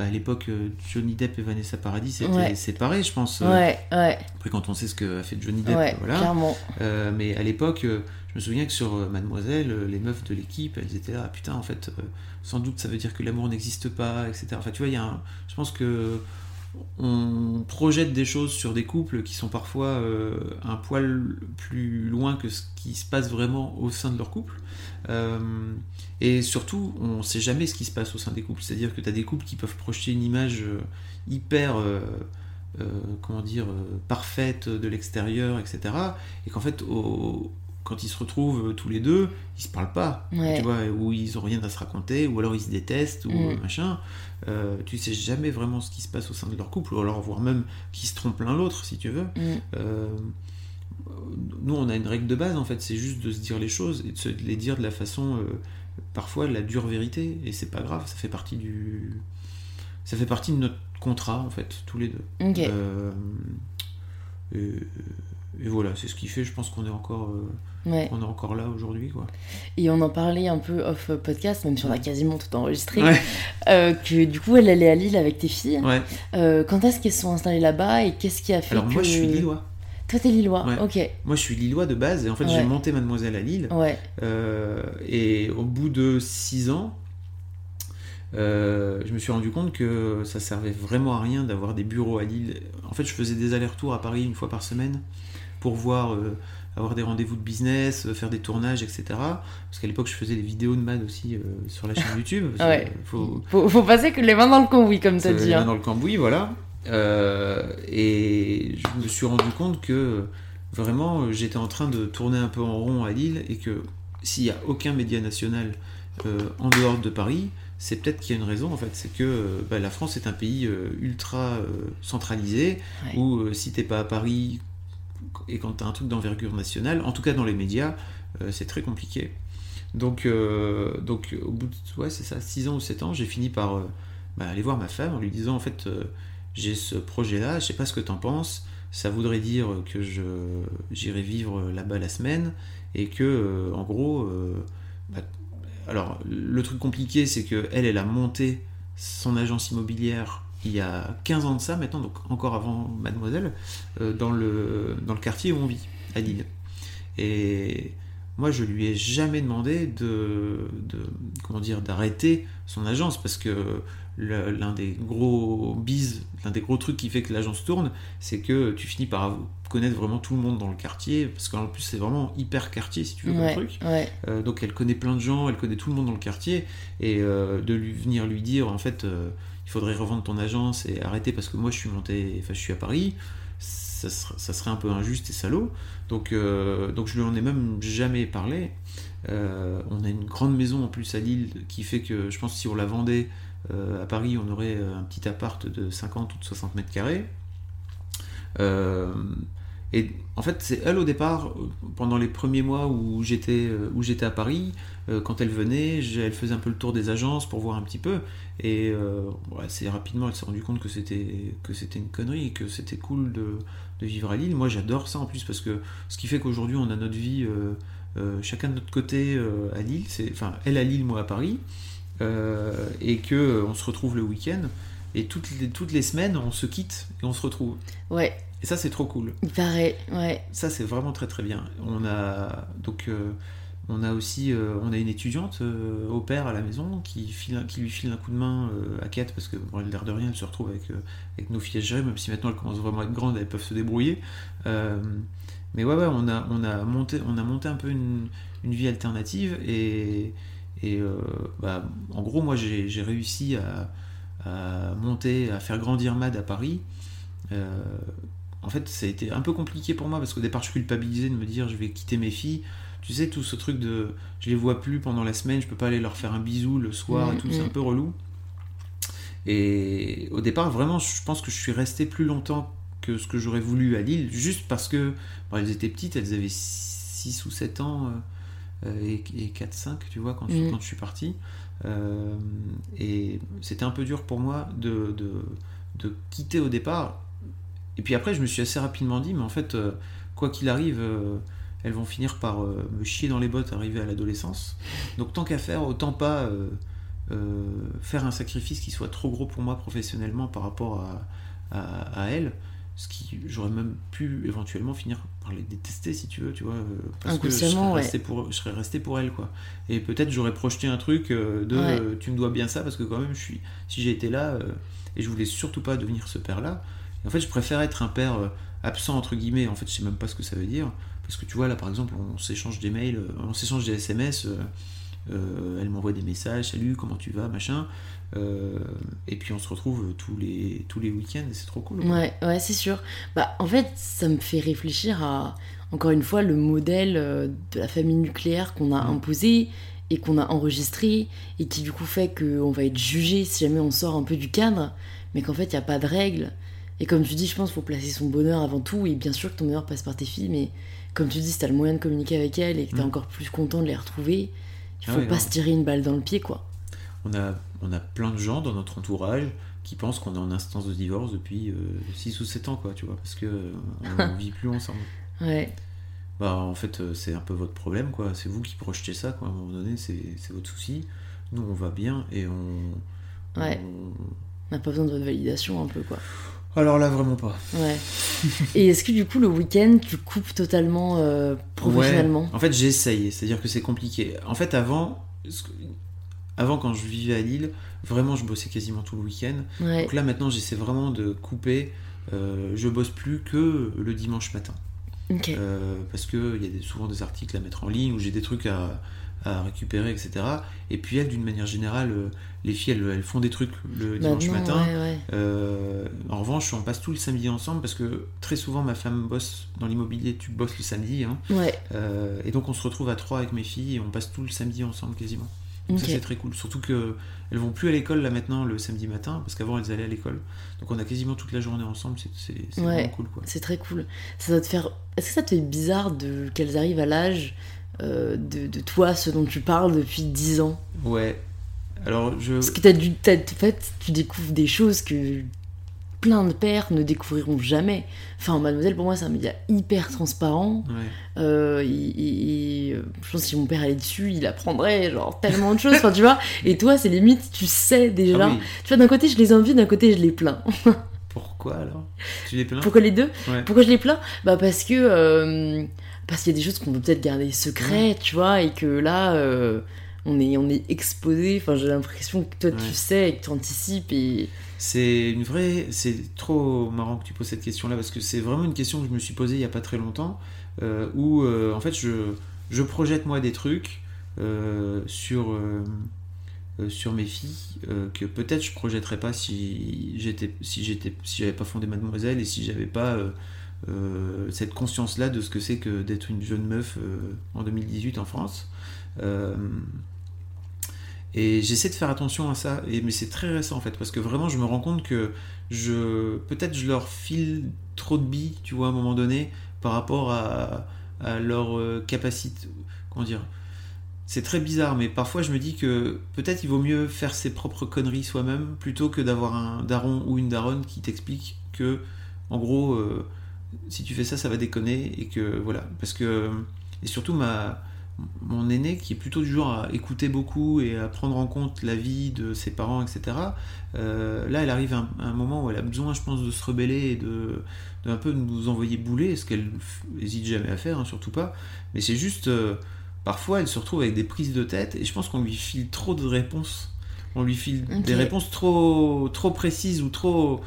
B: bah, à l'époque euh, Johnny Depp et Vanessa Paradis étaient
A: Ouais.
B: séparés je pense euh,
A: Ouais, ouais,
B: après quand on sait ce que a fait Johnny Depp
A: ouais,
B: voilà
A: clairement.
B: euh, mais à l'époque, je me souviens que sur Mademoiselle, les meufs de l'équipe, elles étaient là, Ah, putain, en fait, sans doute ça veut dire que l'amour n'existe pas, etc. Enfin, tu vois, il y a un- je pense que on projette des choses sur des couples qui sont parfois euh, un poil plus loin que ce qui se passe vraiment au sein de leur couple. Euh, et surtout, on ne sait jamais ce qui se passe au sein des couples. C'est-à-dire que tu as des couples qui peuvent projeter une image euh, hyper, euh, euh, comment dire, parfaite de l'extérieur, etc. Et qu'en fait, au- quand ils se retrouvent tous les deux, ils se parlent pas.
A: Ouais.
B: Tu vois, ou ils ont rien à se raconter, ou alors ils se détestent, ou
A: Mm.
B: euh, machin. Euh, tu sais jamais vraiment ce qui se passe au sein de leur couple, ou alors voire même qu'ils se trompent l'un l'autre, si tu veux.
A: Mm.
B: Euh, nous, on a une règle de base, en fait, c'est juste de se dire les choses et de se les dire de la façon, euh, parfois, la dure vérité, et c'est pas grave, ça fait partie du. Ça fait partie de notre contrat, en fait, tous les deux. Euh, et, et voilà, c'est ce qui fait, je pense qu'on est encore, euh,
A: Ouais.
B: on est encore là aujourd'hui, quoi.
A: Et on en parlait un peu off podcast, même si on a quasiment tout enregistré,
B: Ouais.
A: euh, que du coup elle allait à Lille avec tes filles.
B: Ouais.
A: Quand est-ce qu'elles se sont installées là-bas et qu'est-ce qui a fait
B: Alors
A: que...
B: moi, je suis lillois.
A: Toi t'es Lillois,
B: Ouais.
A: ok.
B: Moi, je suis lillois de base, et en fait,
A: Ouais.
B: j'ai monté Mademoiselle à Lille.
A: Ouais,
B: Euh, et au bout de 6 ans, euh, je me suis rendu compte que ça servait vraiment à rien d'avoir des bureaux à Lille. En fait, je faisais des allers-retours à Paris une fois par semaine pour voir, euh, avoir des rendez-vous de business, euh, faire des tournages, etc. Parce qu'à l'époque, je faisais des vidéos de Mad aussi euh, sur la chaîne <laughs> YouTube.
A: Ouais.
B: faut,
A: faut, faut passer que les mains dans le cambouis comme t'as
B: c'est
A: dit.
B: les mains
A: hein.
B: dans le cambouis, voilà. Euh, et je me suis rendu compte que vraiment j'étais en train de tourner un peu en rond à Lille et que s'il n'y a aucun média national euh, en dehors de Paris, c'est peut-être qu'il y a une raison en fait, c'est que euh, bah, la France est un pays euh, ultra centralisé
A: Ouais.
B: où si t'es pas à Paris et quand t'as un truc d'envergure nationale, en tout cas dans les médias, c'est très compliqué. Donc, donc au bout de ouais, c'est ça, 6 ans ou 7 ans, j'ai fini par bah, aller voir ma femme en lui disant en fait j'ai ce projet là, je sais pas ce que t'en penses, ça voudrait dire que je j'irai vivre là-bas la semaine et que euh, en gros euh, bah, alors le truc compliqué c'est que elle elle a monté son agence immobilière il y a 15 ans de ça maintenant donc encore avant mademoiselle euh, dans le quartier où on vit à Lille. Et moi je lui ai jamais demandé de, de d'arrêter son agence parce que l'un des gros bises, l'un des gros trucs qui fait que l'agence tourne, c'est que tu finis par connaître vraiment tout le monde dans le quartier, parce qu'en plus c'est vraiment hyper quartier si tu veux comme
A: Ouais,
B: truc.
A: ouais.
B: Euh, donc elle connaît plein de gens, elle connaît tout le monde dans le quartier, et euh, de lui venir lui dire en fait euh, il faudrait revendre ton agence et arrêter parce que moi je suis monté, enfin je suis à Paris, ça serait, ça serait un peu injuste et salaud. Donc, donc je lui en ai même jamais parlé. On a une grande maison en plus à Lille qui fait que je pense que si on la vendait à Paris, on aurait euh, un petit appart de 50 ou de 60 mètres carrés. Euh, et en fait, c'est elle au départ, euh, pendant les premiers mois où j'étais euh, où j'étais à Paris, euh, quand elle venait, elle faisait un peu le tour des agences pour voir un petit peu. Et euh, ouais, c'est rapidement, elle s'est rendue compte que c'était que c'était une connerie et que c'était cool de, vivre à Lille. Moi, j'adore ça en plus parce que ce qui fait qu'aujourd'hui, on a notre vie euh, euh, chacun de notre côté euh, à Lille. C'est enfin elle à Lille, moi à Paris, euh, et que euh, on se retrouve le week-end. Et toutes les, toutes les semaines, on se quitte et on se retrouve.
A: Ouais,
B: Et ça, c'est trop cool.
A: il paraît, ouais.
B: Ça, c'est vraiment très très bien. On a donc euh, on a aussi euh, on a une étudiante euh, au père à la maison qui, file, qui lui file un coup de main euh, à Kate parce que bon, l'air de rien, elle se retrouve avec, euh, avec nos filles à gérer, même si maintenant elles commencent vraiment à être grandes, elles peuvent se débrouiller. Euh, mais ouais, ouais, on a, on a, monté, on a monté un peu une, une vie alternative et, et euh, bah, en gros, moi j'ai réussi à, à monter, à faire grandir MAD à Paris. Euh, en fait, ça a été un peu compliqué pour moi parce qu'au départ, je culpabilisais de me dire je vais quitter mes filles. Tu sais, tout ce truc de je les vois plus pendant la semaine, je peux pas aller leur faire un bisou le soir et tout, c'est un peu relou. Et au départ, vraiment, je pense que je suis resté plus longtemps que ce que j'aurais voulu à Lille, juste parce que bon, elles étaient petites, elles avaient 6 ou 7 ans euh, et, et 4-5, tu vois, quand,
A: Mm.
B: quand je suis parti. Euh, et c'était un peu dur pour moi de, de, de quitter au départ. Et puis après, je me suis assez rapidement dit, mais en fait, euh, quoi qu'il arrive, euh, elles vont finir par euh, me chier dans les bottes arrivé à l'adolescence. Donc tant qu'à faire, autant pas euh, euh, faire un sacrifice qui soit trop gros pour moi professionnellement par rapport à, à, à elles. Ce qui, j'aurais même pu éventuellement finir par les détester si tu veux, tu vois, euh, parce que je serais,
A: ouais.
B: resté pour, je serais resté pour elles, quoi. Et peut-être j'aurais projeté un truc euh, de
A: Ouais.
B: euh, tu me dois bien ça parce que quand même je suis, si j'ai été là euh, et je voulais surtout pas devenir ce père-là. Et en fait, je préfère être un père absent entre guillemets. En fait, je sais même pas ce que ça veut dire parce que tu vois là, par exemple, on s'échange des mails, on s'échange des SMS. elle m'envoie des messages, salut, comment tu vas, machin. Euh, et puis on se retrouve tous les tous les week-ends et c'est trop cool. quoi.
A: Ouais, ouais, c'est sûr. Bah, en fait, ça me fait réfléchir à, encore une fois, le modèle euh, de la famille nucléaire qu'on a
B: Mm.
A: imposé et qu'on a enregistré et qui du coup fait qu'on va être jugé si jamais on sort un peu du cadre, mais qu'en fait, il n'y a pas de règles. Et comme tu dis, je pense qu'il faut placer son bonheur avant tout, et bien sûr que ton bonheur passe par tes filles, mais comme tu dis, si t'as le moyen de communiquer avec elles et que t'es
B: Mm.
A: encore plus content de les retrouver, il
B: Ah
A: faut
B: ouais,
A: pas se tirer une balle dans le pied, quoi.
B: On a, on a plein de gens dans notre entourage qui pensent qu'on est en instance de divorce depuis 6 ou 7 ans, quoi, tu vois, parce que euh, on ne <laughs> vit plus ensemble.
A: Ouais,
B: Bah, en fait, euh, c'est un peu votre problème, quoi. C'est vous qui projetez ça, quoi. À un moment donné, c'est votre souci. Nous, on va bien et on.
A: Ouais.
B: on-
A: n'a pas besoin de votre validation un peu, quoi.
B: Alors là, vraiment pas.
A: Ouais. Et est-ce que du coup, le week-end, tu coupes totalement euh, professionnellement?
B: Ouais. En fait, j'essaye, c'est-à-dire que c'est compliqué. En fait, avant, avant quand je vivais à Lille, vraiment, je bossais quasiment tout le week-end.
A: Ouais.
B: Donc là, maintenant, j'essaie vraiment de couper. Euh, je bosse plus que le dimanche matin.
A: Ok.
B: Euh, parce qu'il y a des- souvent des articles à mettre en ligne où j'ai des trucs à, à récupérer, etc. Et puis elles, d'une manière générale, euh, les filles, elles, elles font des trucs le dimanche
A: Maintenant,
B: matin.
A: ouais, ouais.
B: Euh, en revanche, on passe tout le samedi ensemble parce que très souvent, ma femme bosse dans l'immobilier, tu bosses le samedi. hein.
A: Ouais,
B: Euh, et donc, on se retrouve à trois avec mes filles et on passe tout le samedi ensemble quasiment. Donc ça, c'est très cool. Surtout que elles vont plus à l'école là maintenant le samedi matin parce qu'avant, elles allaient à l'école. Donc, on a quasiment toute la journée ensemble. C'est
A: Ouais.
B: vraiment cool, quoi.
A: C'est très cool. Ça doit te faire. Est-ce que ça te fait bizarre de qu'elles arrivent à l'âge euh, de, de toi, ce dont tu parles depuis 10 ans?
B: Ouais. Alors, je.
A: Parce que t'as dû. en fait, tu découvres des choses que plein de pères ne découvriront jamais. Enfin, Mademoiselle, pour moi, c'est un média hyper transparent.
B: Ouais.
A: Euh, il- je pense que si mon père allait dessus, il apprendrait genre tellement de choses. Enfin, tu vois. Et toi, c'est limite, tu sais déjà.
B: Ah oui.
A: Tu vois, d'un côté, je les envie, d'un côté, je les plains. <laughs>
B: Pourquoi alors? Tu les plains?
A: Pourquoi les deux?
B: Ouais.
A: Pourquoi je les plains? Bah parce que euh, parce qu'il y a des choses qu'on peut peut-être garder secrètes, tu vois, et que là euh, on est on est exposé. Enfin, j'ai l'impression que toi tu sais et que tu anticipes et
B: C'est une vraie. C'est trop marrant que tu poses cette question-là parce que c'est vraiment une question que je me suis posée il y a pas très longtemps euh, où euh, en fait je, je projette moi des trucs euh, sur, sur mes filles que peut-être je projetterais pas si j'étais si j'étais si j'avais pas fondé Mademoiselle et si j'avais pas cette conscience-là de ce que c'est que d'être une jeune meuf en 2018 en France. Euh, et j'essaie de faire attention à ça, et, mais c'est très récent en fait, parce que vraiment je me rends compte que je peut-être je leur file trop de billes, tu vois, à un moment donné, par rapport à, leur euh, capacité. Comment dire C'est très bizarre, mais parfois je me dis que peut-être il vaut mieux faire ses propres conneries soi-même plutôt que d'avoir un daron ou une daronne qui t'explique que, en gros, euh, si tu fais ça, ça va déconner, et que voilà. Parce que. Et surtout, ma mon aîné qui est plutôt du genre à écouter beaucoup et à prendre en compte la vie de ses parents, etc. euh, là, elle arrive à un, à un moment où elle a besoin, je pense, de se rebeller et de, de un peu nous envoyer bouler, ce qu'elle hésite jamais à faire, hein, surtout pas. Mais c'est juste, euh, parfois, elle se retrouve avec des prises de tête et je pense qu'on lui file trop de réponses. On lui file des réponses trop, trop précises ou trop.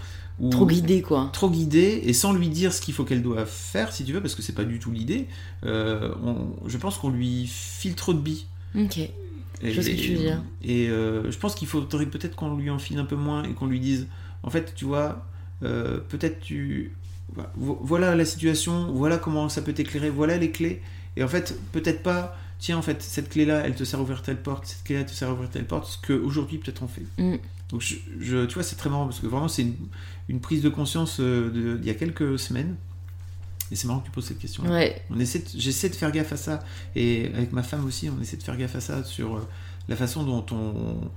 A: Trop guidé quoi.
B: trop guidée et sans lui dire ce qu'il faut qu'elle doit faire si tu veux parce que c'est pas du tout l'idée euh, je pense qu'on lui file trop de billes
A: Ok.
B: et,
A: Je vois ce que tu veux dire.
B: et, euh, je pense qu'il faudrait peut-être qu'on lui en file un peu moins et qu'on lui dise en fait tu vois euh, peut-être tu vo- voilà la situation voilà comment ça peut t'éclairer voilà les clés et en fait peut-être pas tiens en fait cette clé là elle te sert à ouvrir telle porte cette clé là te sert à ouvrir telle porte ce qu'aujourd'hui peut-être on fait
A: Mm.
B: Donc je, je- tu vois c'est très marrant parce que vraiment c'est une, une prise de conscience euh, de- d'il y a quelques semaines et c'est marrant que tu poses cette question
A: Ouais.
B: on essaie j'essaie de faire gaffe à ça et avec ma femme aussi on essaie de faire gaffe à ça sur euh, la façon dont on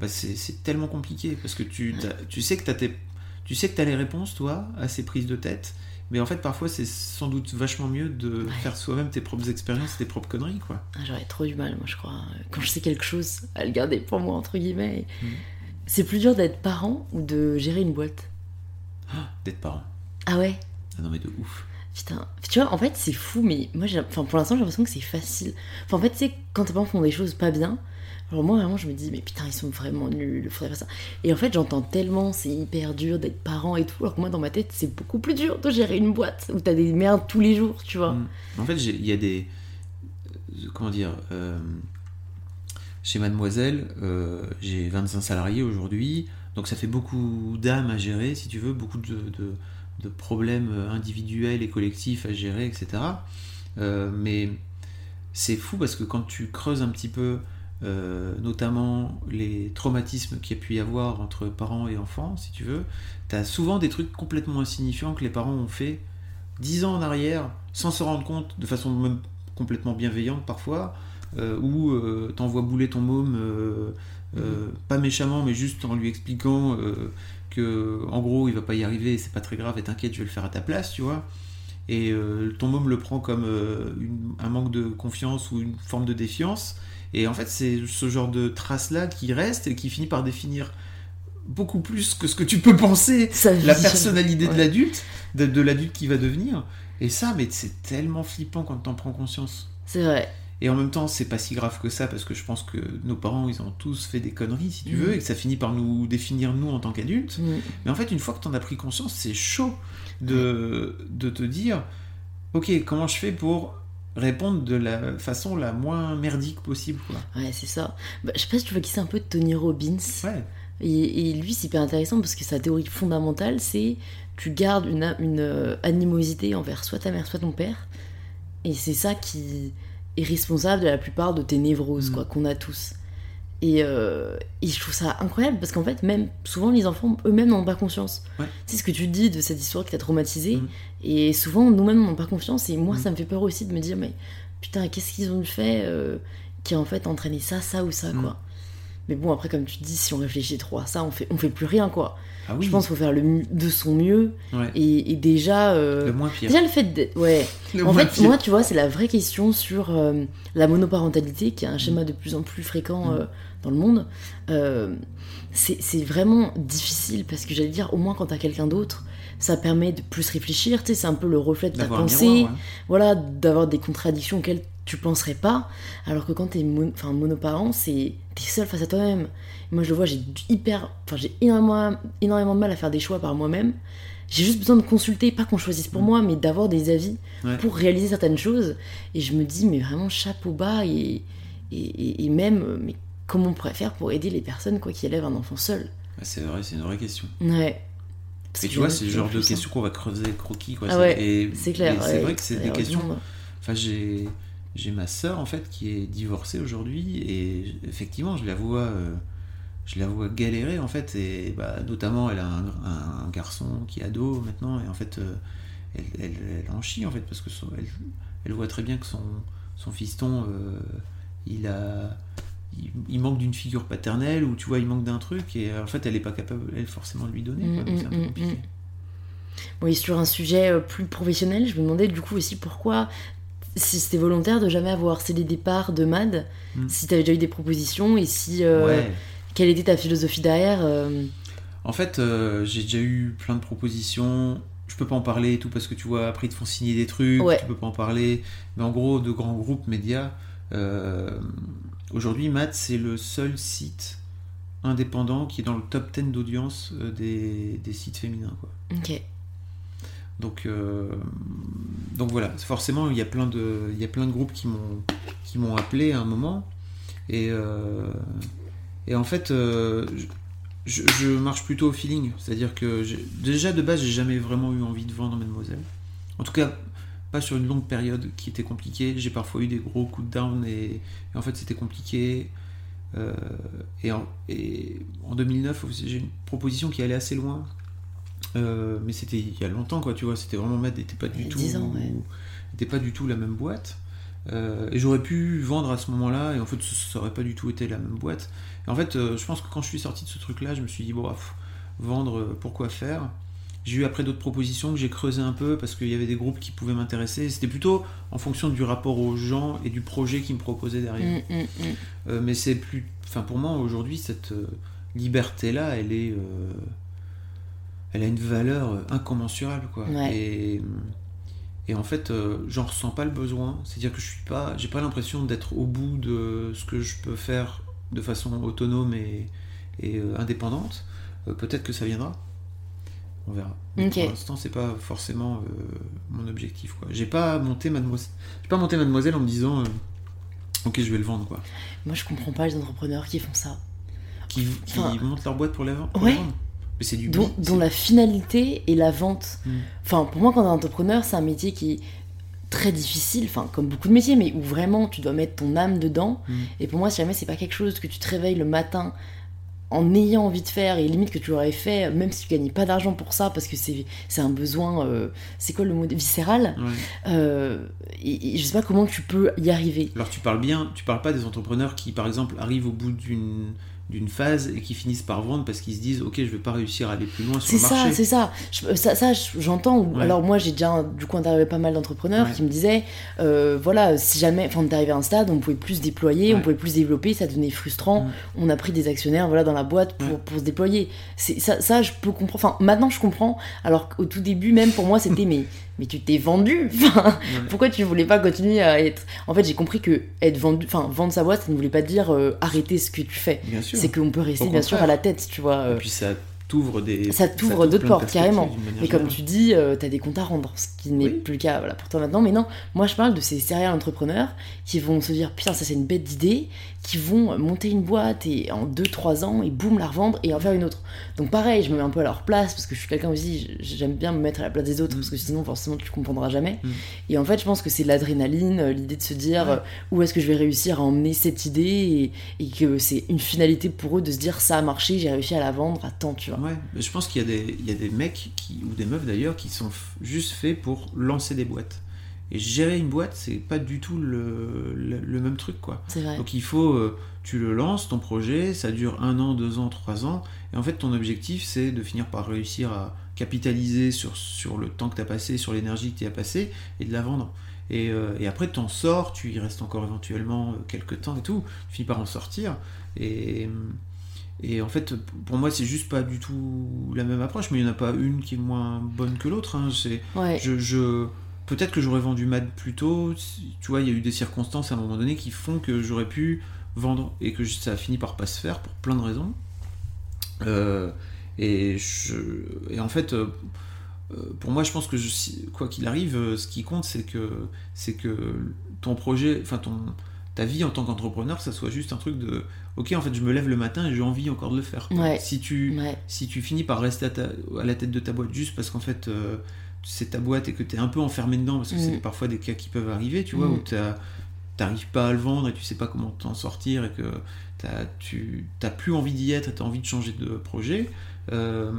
B: bah, c'est tellement compliqué parce que tu, tu sais que t'as tes tu sais que tu as les réponses toi à ces prises de tête mais en fait parfois c'est sans doute vachement mieux de
A: Ouais.
B: faire soi-même tes propres expériences tes propres conneries quoi
A: Ah, J'aurais trop du mal, moi, je crois. Quand je sais quelque chose, à le garder pour moi, entre guillemets. C'est plus dur d'être parent ou de gérer une boîte? <gasps>
B: D'être parent
A: Ah ouais?
B: Ah non mais de ouf
A: Putain, tu vois, en fait, c'est fou, mais moi, j'ai- enfin, pour l'instant, j'ai l'impression que c'est facile. Enfin, en fait, tu sais, quand tes parents font des choses pas bien, alors moi, vraiment, je me dis, mais putain, ils sont vraiment nuls, il faudrait faire ça. Et en fait, j'entends tellement, c'est hyper dur d'être parent et tout, alors que moi, dans ma tête, c'est beaucoup plus dur de gérer une boîte où t'as des merdes tous les jours, tu vois.
B: Mm. En fait, il y a des. euh, Comment dire euh, Chez Mademoiselle, euh, j'ai 25 salariés aujourd'hui, donc ça fait beaucoup d'âmes à gérer, si tu veux, beaucoup de, problèmes individuels et collectifs à gérer, etc. Euh, mais c'est fou parce que quand tu creuses un petit peu, euh, notamment les traumatismes qu'il y a pu y avoir entre parents et enfants, si tu veux, tu as souvent des trucs complètement insignifiants que les parents ont fait dix ans en arrière, sans se rendre compte, de façon même complètement bienveillante parfois, où euh, t'envoies bouler ton môme, euh, euh, pas méchamment, mais juste en lui expliquant euh, que, en gros, il va pas y arriver, c'est pas très grave, et t'inquiète, je vais le faire à ta place, tu vois. Et euh, ton môme le prend comme euh, une- un manque de confiance ou une forme de défiance. Et en fait, c'est ce genre de trace-là qui reste et qui finit par définir beaucoup plus que ce que tu peux penser <laughs> la personnalité de l'adulte, de, de l'adulte qui va devenir. Et ça, mais c'est tellement flippant quand t'en prends conscience.
A: C'est vrai.
B: Et en même temps, c'est pas si grave que ça parce que je pense que nos parents, ils ont tous fait des conneries, si tu
A: Mhm.
B: veux, et que ça finit par nous définir nous en tant qu'adultes.
A: Mm.
B: Mais en fait, une fois que t'en as pris conscience, c'est chaud de, de te dire, ok, comment je fais pour répondre de la façon la moins merdique possible, quoi.
A: Ouais, c'est ça. Bah, je sais pas si tu vois qui c'est un peu Tony Robbins.
B: Ouais.
A: Et, et lui, c'est hyper intéressant parce que sa théorie fondamentale, c'est tu gardes une, une euh, animosité envers soit ta mère, soit ton père. Et c'est ça qui est responsable de la plupart de tes névroses,
B: Mm.
A: quoi, qu'on a tous. Et, euh, et je trouve ça incroyable parce qu'en fait, même souvent, les enfants eux-mêmes n'en ont pas conscience.
B: Ouais.
A: C'est ce que tu dis de cette histoire qui t'a traumatisé.
B: Mm.
A: Et souvent, nous-mêmes, n'en ont pas confiance. Et moi,
B: Mm.
A: ça me fait peur aussi de me dire, mais putain, qu'est-ce qu'ils ont fait euh, qui a en fait entraîné ça, ça ou ça, quoi. Mais bon, après, comme tu dis, si on réfléchit trop à ça, on fait, on fait plus rien, quoi.
B: Ah oui.
A: Je pense qu'il faut faire le de son mieux.
B: Ouais.
A: Et, et déjà. euh,
B: Le moins pire.
A: Déjà, le fait de. Ouais. <laughs>
B: Le
A: En fait,
B: pire.
A: moi, tu vois, c'est la vraie question sur euh, la monoparentalité, qui est un schéma de plus en plus fréquent euh, dans le monde. C'est c'est vraiment difficile parce que j'allais dire, au moins quand t'as quelqu'un d'autre, ça permet de plus réfléchir. Tu sais, c'est un peu le reflet de ta pensée.
B: miroir, ouais.
A: Voilà, d'avoir des contradictions auxquelles tu penserais pas. Alors que quand t'es mon... monoparent, c'est t'es seul face à toi-même. Moi, je le vois, j'ai hyper, enfin, j'ai énormément, énormément de mal à faire des choix par moi-même. J'ai juste besoin de consulter, pas qu'on choisisse pour moi, mais d'avoir des avis
B: Ouais.
A: pour réaliser certaines choses. Et je me dis, mais vraiment, chapeau bas, et, et, et- même, mais comment on pourrait faire pour aider les personnes quoi, qui élèvent un enfant seul?
B: Ouais, C'est vrai, c'est une vraie question.
A: Ouais. Parce
B: Et tu vois, c'est le genre
A: en
B: de questions qu'on va creuser croquis. Quoi.
A: Ah
B: C'est-
A: ouais,
B: et-
A: C'est clair.
B: et C'est
A: ouais,
B: vrai que c'est des questions. Enfin, j'ai j'ai ma sœur en fait qui est divorcée aujourd'hui et effectivement, je la vois, euh, je la vois galérer en fait et bah, notamment elle a un, un- un garçon qui est ado maintenant et en fait euh, elle, elle, elle en chie en fait parce que son- elle, elle voit très bien que son son fiston euh, il a il, il manque d'une figure paternelle ou tu vois il manque d'un truc et euh, en fait elle est pas capable elle forcément de lui donner quoi,
A: Mm,
B: donc c'est un peu
A: mm, mm,
B: compliqué.
A: mm. Oui, sur un sujet euh, plus professionnel, je me demandais du coup aussi pourquoi, si c'était volontaire de jamais avoir cédé des parts de MAD,
B: Mm.
A: si tu avais déjà eu des propositions et si. euh,
B: ouais
A: Quelle était ta philosophie derrière euh,
B: En fait, euh, j'ai déjà eu plein de propositions. Je peux pas en parler et tout parce que tu vois, après ils te font signer des trucs,
A: Ouais.
B: tu peux pas en parler. Mais en gros, de grands groupes médias, aujourd'hui, Matt, c'est le seul site indépendant qui est dans le top 10 d'audience euh, des, des sites féminins. Quoi.
A: Ok.
B: Donc, euh, donc voilà, forcément, il y a plein de, il y a plein de groupes qui m'ont, qui m'ont appelé à un moment. Et, euh, et en fait, euh, je, je marche plutôt au feeling. C'est-à-dire que déjà de base, j'ai jamais vraiment eu envie de vendre Mademoiselle. En tout cas, pas sur une longue période qui était compliquée. J'ai parfois eu des gros coups de down et, et en fait, c'était compliqué. Euh, et, en, et en 2009, aussi, j'ai une proposition qui allait assez loin. Euh, mais c'était il y a longtemps, quoi, tu vois. C'était vraiment Mad n'était pas du tout,
A: 10 ans, ouais.
B: n'était pas du tout la même boîte. Euh, et j'aurais pu vendre à ce moment-là, et en fait, ça aurait pas du tout été la même boîte. Et en fait, je pense que quand je suis sorti de ce truc-là, je me suis dit, bon, pff, vendre, pourquoi faire? J'ai eu après d'autres propositions que j'ai creusé un peu parce qu'il y avait des groupes qui pouvaient m'intéresser. C'était plutôt en fonction du rapport aux gens et du projet qu'ils me proposaient derrière.
A: Mm, mm, mm.
B: Euh, mais c'est plus. Enfin, pour moi, aujourd'hui, cette euh, liberté-là, elle est. euh, elle a une valeur incommensurable, quoi.
A: Ouais.
B: Et, et en fait, euh, j'en ressens pas le besoin. C'est-à-dire que je suis pas. J'ai pas l'impression d'être au bout de ce que je peux faire de façon autonome et, et, euh, indépendante. Euh, Peut-être que ça viendra. On verra. Mais. Pour l'instant, c'est pas forcément euh, mon objectif, quoi. J'ai pas monté Mademoiselle. J'ai pas monté Mademoiselle en me disant. euh, Ok, je vais le vendre, quoi.
A: Moi, je comprends pas les entrepreneurs qui font ça.
B: qui, qui
A: Enfin,
B: montent leur boîte pour la vendre. pour
A: ouais.
B: la vendre. Mais c'est du
A: dont, dont la finalité est la vente.
B: Mm.
A: Enfin, pour moi, quand t'es entrepreneur, c'est un métier qui est très difficile, enfin, comme beaucoup de métiers, mais où vraiment tu dois mettre ton âme dedans.
B: Mm.
A: Et pour moi, si jamais c'est pas quelque chose que tu te réveilles le matin en ayant envie de faire, et limite que tu l'aurais fait, même si tu gagnais pas d'argent pour ça, parce que c'est c'est un besoin, euh, c'est quoi le mot viscéral
B: Ouais.
A: euh, et, et je sais pas comment tu peux y arriver.
B: Alors tu parles bien, tu parles pas des entrepreneurs qui par exemple arrivent au bout d'une d'une phase et qui finissent par vendre parce qu'ils se disent ok je vais pas réussir à aller plus loin sur
A: C'est
B: le
A: ça,
B: marché.
A: c'est ça. Je- ça. Ça, je- j'entends.
B: Ouais.
A: Alors moi, j'ai déjà du coup interviewé pas mal d'entrepreneurs
B: Ouais.
A: qui me disaient, euh, voilà, si jamais, enfin, on est arrivé à un stade, on pouvait plus se déployer, on pouvait plus développer, ça devenait frustrant. On a pris des actionnaires, voilà, dans la boîte pour, pour se déployer. C'est ça, ça, je peux comprendre. Enfin, maintenant, je comprends. Alors qu'au tout début, même pour moi, c'était <laughs> mais, mais tu t'es vendu. <laughs> Enfin, pourquoi tu voulais pas continuer à être En fait, j'ai compris que être vendu, enfin, vendre sa boîte, ça ne voulait pas dire euh, arrêter ce que tu fais. C'est qu'on peut rester
B: Au
A: bien sûr à la tête, tu vois. euh,
B: Et puis ça t'ouvre des.
A: ça t'ouvre d'autres portes, carrément. Mais comme tu dis, euh, t'as des comptes à rendre, ce qui n'est
B: Oui.
A: plus le cas voilà, pour toi maintenant. Mais non, moi je parle de ces serial entrepreneurs qui vont se dire putain, ça c'est une bête d'idée, qui vont monter une boîte et en 2-3 ans et boum, la revendre et en faire une autre. Donc pareil, je me mets un peu à leur place parce que je suis quelqu'un aussi, j'aime bien me mettre à la place des autres
B: Mm.
A: parce que sinon forcément tu comprendras jamais.
B: Mm.
A: Et en fait, je pense que c'est l'adrénaline, euh, l'idée de se dire
B: Ouais.
A: euh, où est-ce que je vais réussir à emmener cette idée et, et que c'est une finalité pour eux de se dire ça a marché, j'ai réussi à la vendre à temps, tu vois.
B: Ouais, mais je pense qu'il y, a des- il y a des mecs qui, ou des meufs d'ailleurs qui sont juste faits pour lancer des boîtes. Et gérer une boîte, c'est pas du tout le, le, le même truc, quoi.
A: Vrai.
B: Donc il faut, euh, tu le lances, ton projet, ça dure un an, deux ans, trois ans, et en fait ton objectif c'est de finir par réussir à capitaliser sur, sur le temps que tu as passé, sur l'énergie que tu as passé, et de la vendre. Et, euh, et après tu en sors, tu y restes encore éventuellement euh, quelques temps et tout, tu finis par en sortir, et, et en fait pour moi c'est juste pas du tout la même approche, mais il n'y en a pas une qui est moins bonne que l'autre, hein.
A: Ouais.
B: Je, je- peut-être que j'aurais vendu Mad plus tôt. Tu vois, il y a eu des circonstances à un moment donné qui font que j'aurais pu vendre et que ça a fini par pas se faire pour plein de raisons. Euh, et, je, et en fait, euh, euh, pour moi, je pense que je- quoi qu'il arrive, ce qui compte, c'est que c'est que ton projet, enfin ton ta vie en tant qu'entrepreneur, ça soit juste un truc de ok, en fait, je me lève le matin et j'ai envie encore de le faire.
A: Ouais.
B: Si tu
A: Ouais.
B: si tu finis par rester à, ta- à la tête de ta boîte juste parce qu'en fait euh, c'est ta boîte et que tu es un peu enfermé dedans, parce que
A: Mm.
B: c'est parfois des cas qui peuvent arriver, tu vois,
A: Mm.
B: où t'as- t'arrives pas à le vendre et tu sais pas comment t'en sortir et que tu t'as plus envie d'y être et tu as envie de changer de projet. euh,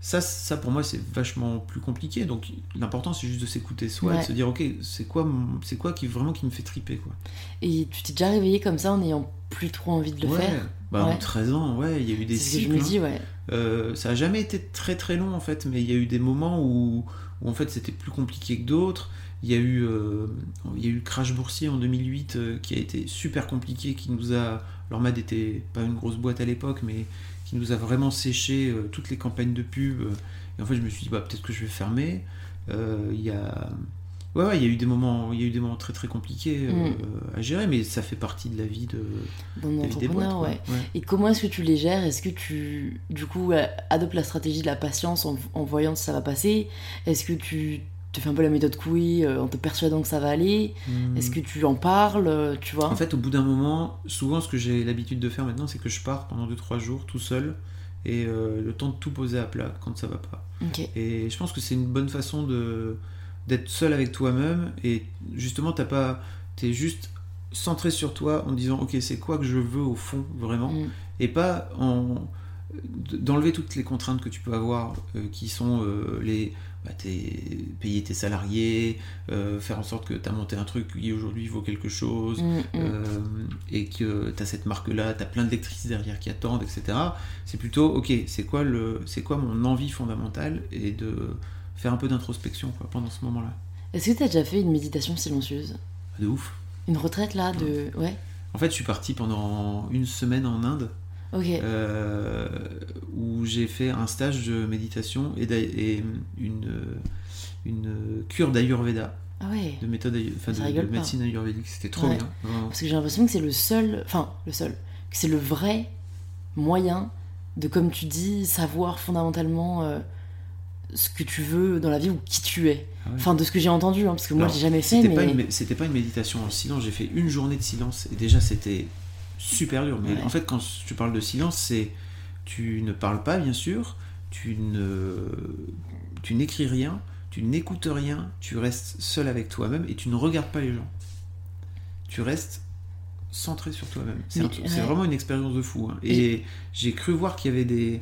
B: ça, ça pour moi c'est vachement plus compliqué. Donc l'important c'est juste de s'écouter soi et
A: Ouais.
B: de se dire ok c'est quoi c'est quoi qui vraiment qui me fait triper quoi.
A: Et tu t'es déjà réveillé comme ça en n'ayant plus trop envie de le
B: ouais.
A: faire?
B: Bah, En
A: Ouais.
B: 13 ans ouais il y a eu des
A: que je
B: cycles.
A: me
B: hein.
A: dis, ouais.
B: Euh, ça a jamais été très très long en fait, mais il y a eu des moments où, en fait c'était plus compliqué que d'autres. Il y a eu, euh, y a eu le crash boursier en 2008 euh, qui a été super compliqué, qui nous a, alors Mad était pas une grosse boîte à l'époque, mais qui nous a vraiment séché toutes les campagnes de pub. et en fait je me suis dit bah peut-être que je vais fermer. Il y a, ouais, ouais, il y a eu des moments, il y a eu des moments très très compliqués euh,
A: Mm.
B: à gérer, mais ça fait partie de la vie de, la vie des boîtes.
A: ouais.
B: Ouais.
A: Et comment est-ce que tu les gères? Est-ce que tu, du coup, euh, adoptes la stratégie de la patience en, en voyant si ça va passer? Est-ce que tu te fais un peu la méthode Couille euh, en te persuadant que ça va aller?
B: Mm.
A: Est-ce que tu en parles euh, Tu vois?
B: En fait, au bout d'un moment, souvent ce que j'ai l'habitude de faire maintenant, c'est que je pars pendant 2-3 jours tout seul et euh, le temps de tout poser à plat quand ça va pas. Et je pense que c'est une bonne façon de d'être seul avec toi-même et justement t'as pas t'es juste centré sur toi en disant ok c'est quoi que je veux au fond vraiment?
A: Mm.
B: et pas en d'enlever toutes les contraintes que tu peux avoir euh, qui sont euh, les bah, t'es- payer tes salariés euh, faire en sorte que tu as monté un truc qui aujourd'hui vaut quelque chose
A: Mm, mm.
B: et que tu as cette marque là tu as plein de lectrices derrière qui attendent etc c'est plutôt ok c'est quoi le c'est quoi mon envie fondamentale et de faire un peu d'introspection quoi, pendant ce moment là
A: Est-ce que tu as déjà fait une méditation silencieuse
B: de ouf
A: Une retraite là de. Ouais
B: en fait je suis parti pendant une semaine en Inde
A: Ok.
B: euh, où j'ai fait un stage de méditation et, et une, une cure d'Ayurveda,
A: Ah ouais.
B: de méthode enfin, de, de
A: pas.
B: médecine ayurvédique. C'était trop
A: Ouais.
B: bien. vraiment.
A: Parce que j'ai l'impression que c'est le seul. Enfin, le seul. Que c'est le vrai moyen de, comme tu dis, savoir fondamentalement euh, ce que tu veux dans la vie ou qui tu es.
B: Ah ouais.
A: Enfin, de ce que j'ai entendu, hein, parce que moi, j'ai jamais fait,
B: C'était
A: mais.
B: pas, une, pas méditation en silence, j'ai fait une journée de silence et déjà c'était super dur. Mais
A: Ouais.
B: en fait, quand tu parles de silence, c'est tu ne parles pas, bien sûr, tu ne tu n'écris rien, tu n'écoutes rien, tu restes seul avec toi-même et tu ne regardes pas les gens. Tu restes centré sur toi-même. C'est, un
A: ouais.
B: vraiment une expérience de fou. hein. Et j'ai cru voir qu'il y avait des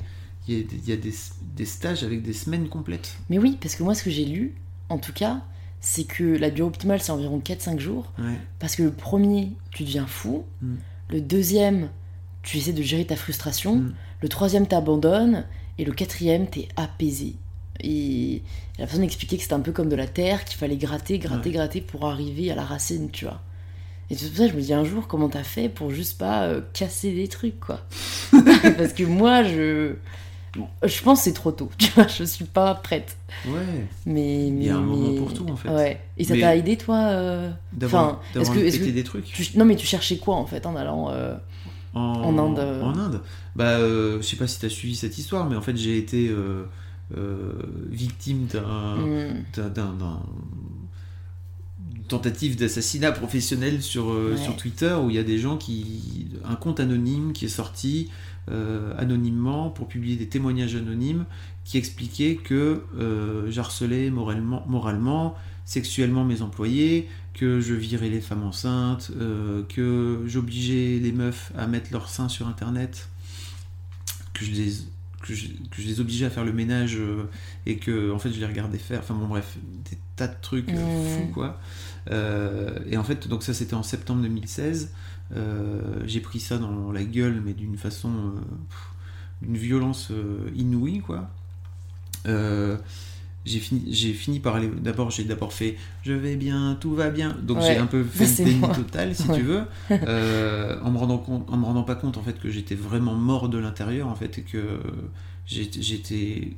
B: il y a, des, il y a des, des stages avec des semaines complètes.
A: Mais oui, parce que moi, ce que j'ai lu, en tout cas, c'est que la durée optimale, c'est environ 4-5 jours.
B: Ouais.
A: Parce que le premier, tu deviens fou.
B: Mm.
A: Le deuxième, tu essaies de gérer ta frustration.
B: Mm.
A: Le troisième, t'abandonnes. Et le quatrième, t'es apaisé. Et la personne expliquait que c'était un peu comme de la terre, qu'il fallait gratter, gratter,
B: Ouais.
A: gratter pour arriver à la racine, tu vois. Et c'est pour ça que je me dis un jour, comment t'as fait pour juste pas euh, casser des trucs, quoi. <laughs> Parce que moi, je. Je pense que c'est trop tôt, <laughs> tu vois, je suis pas prête.
B: Ouais.
A: Mais,
B: Il y a un
A: mais-
B: moment pour tout, en fait.
A: Ouais. Et ça
B: Mais-
A: t'a aidé, toi euh,
B: D'avoir,
A: Enfin, est-ce que-
B: pété
A: que
B: des trucs.
A: tu- Non, mais tu cherchais quoi, en fait, en allant. euh,
B: En,
A: En Inde, euh.
B: En Inde. Bah, je sais pas si tu as suivi cette histoire, mais en fait, j'ai été victime d'un,
A: hmm,
B: d'un, tentative d'assassinat professionnel sur, euh,
A: Ouais.
B: sur Twitter où il y a des gens qui. Un compte anonyme qui est sorti euh, anonymement pour publier des témoignages anonymes qui expliquaient que euh, j'harcelais moralement, moralement, sexuellement mes employés, que je virais les femmes enceintes, que j'obligeais les meufs à mettre leurs seins sur internet, que je les que je, que je les obligeais à faire le ménage euh, et que en fait je les regardais faire. Enfin bon bref, des tas de trucs euh,
A: Mmh.
B: fous quoi. Euh, et en fait donc ça c'était en septembre 2016. Euh, j'ai pris ça dans la gueule mais d'une façon, d'une violence inouïe quoi. J'ai fini, j'ai fini par aller. D'abord, j'ai d'abord fait je vais bien, tout va bien. Donc
A: Ouais,
B: j'ai un peu <laughs> fait le déni total, si
A: Ouais.
B: tu veux, <laughs> euh, en me rendant compte, en me rendant pas compte en fait que j'étais vraiment mort de l'intérieur en fait et que j'étais,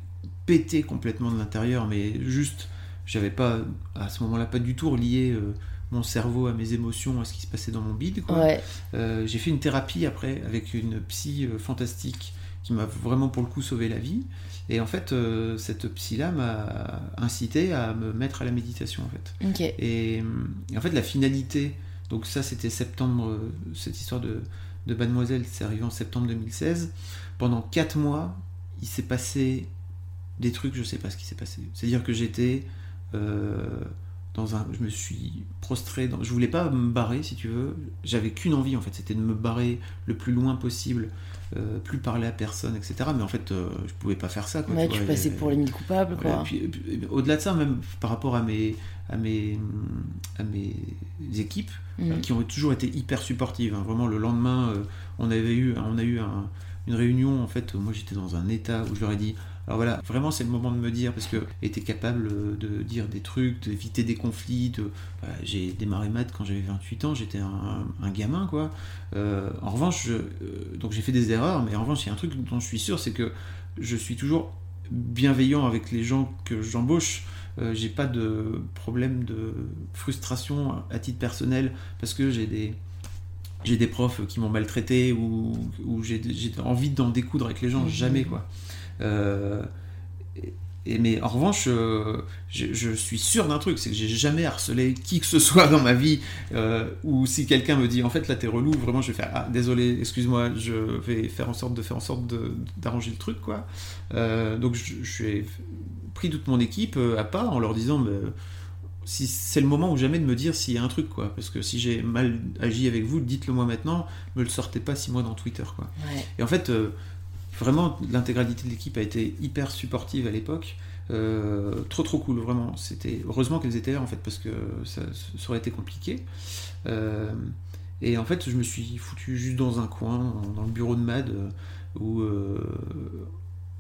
B: pété complètement de l'intérieur, mais juste, j'avais pas à ce moment-là pas du tout relié euh, mon cerveau à mes émotions, à ce qui se passait dans mon bide.
A: Ouais.
B: Euh, j'ai fait une thérapie après avec une psy fantastique qui m'a vraiment pour le coup sauvé la vie. Et en fait, euh, cette psy-là m'a incité à me mettre à la méditation en fait. Et, et en fait, la finalité, donc ça c'était septembre, euh, cette histoire de, de Mademoiselle, c'est arrivé en septembre 2016. Pendant 4 mois, il s'est passé des trucs, je sais pas ce qui s'est passé. C'est-à-dire que j'étais euh, dans un. Je me suis prostré, dans, je voulais pas me barrer si tu veux, j'avais qu'une envie en fait, c'était de me barrer le plus loin possible. Euh, plus parler à personne, etc. Mais en fait, euh, je pouvais pas faire ça. Quoi,
A: Ouais,
B: tu
A: tu
B: vois,
A: passais
B: et-
A: pour les mille coupables,
B: voilà, au-delà de ça, même par rapport à mes, à mes, à mes équipes,
A: Mhm.
B: qui ont toujours été hyper supportives. hein. Vraiment, le lendemain, euh, on avait eu, on a eu un- une réunion. En fait, moi, j'étais dans un état où je leur ai dit. Alors voilà, vraiment, c'est le moment de me dire parce que était capable euh, de dire des trucs, d'éviter des conflits. De, voilà, j'ai démarré maths quand j'avais 28 ans. J'étais un, un gamin, quoi. Euh, en revanche, je- euh, donc j'ai fait des erreurs, mais en revanche, il y a un truc dont je suis sûr, c'est que je suis toujours bienveillant avec les gens que j'embauche. Euh, j'ai pas de problème de frustration à titre personnel parce que j'ai des j'ai des profs qui m'ont maltraité ou, ou j'ai envie d'en découdre avec les gens
A: Mhm.
B: jamais quoi et, et- mais en revanche euh, je, je suis sûr d'un truc c'est que j'ai jamais harcelé qui que ce <laughs> soit dans ma vie euh, ou si quelqu'un me dit en fait là t'es relou vraiment je vais faire ah désolé excuse-moi je vais faire en sorte de faire en sorte d'arranger le truc quoi. Euh, donc je, je ai pris toute mon équipe euh, à part en leur disant mais, si c'est le moment ou jamais de me dire s'il y a un truc quoi. Parce que si j'ai mal agi avec vous dites-le moi maintenant me le sortez pas six mois dans Twitter quoi.
A: Ouais.
B: et en fait euh, vraiment l'intégralité de l'équipe a été hyper supportive à l'époque Euh, trop trop cool vraiment c'était heureusement qu'elles étaient là en fait parce que ça, ça aurait été compliqué Euh, et en fait je me suis foutu juste dans un coin dans- le bureau de Mad euh, où euh,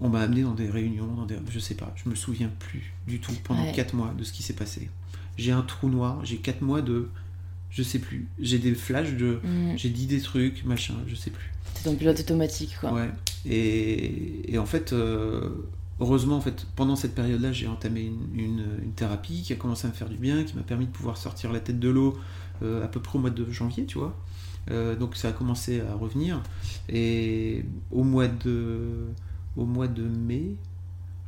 B: on m'a amené dans des réunions, dans des... je sais pas, je me souviens plus du tout pendant
A: Ouais.
B: 4 mois de ce qui s'est passé. J'ai un trou noir, j'ai 4 mois de. Je sais plus. J'ai des flashs de.
A: Mhm.
B: J'ai dit des trucs, machin, je sais plus.
A: T'es dans le pilote automatique, quoi.
B: Ouais. Et, en fait, euh, heureusement, en fait, pendant cette période-là, j'ai entamé une, thérapie qui a commencé à me faire du bien, qui m'a permis de pouvoir sortir la tête de l'eau euh, à peu près au mois de janvier, tu vois. Euh, donc ça a commencé à revenir. Et au mois de, au mois de mai,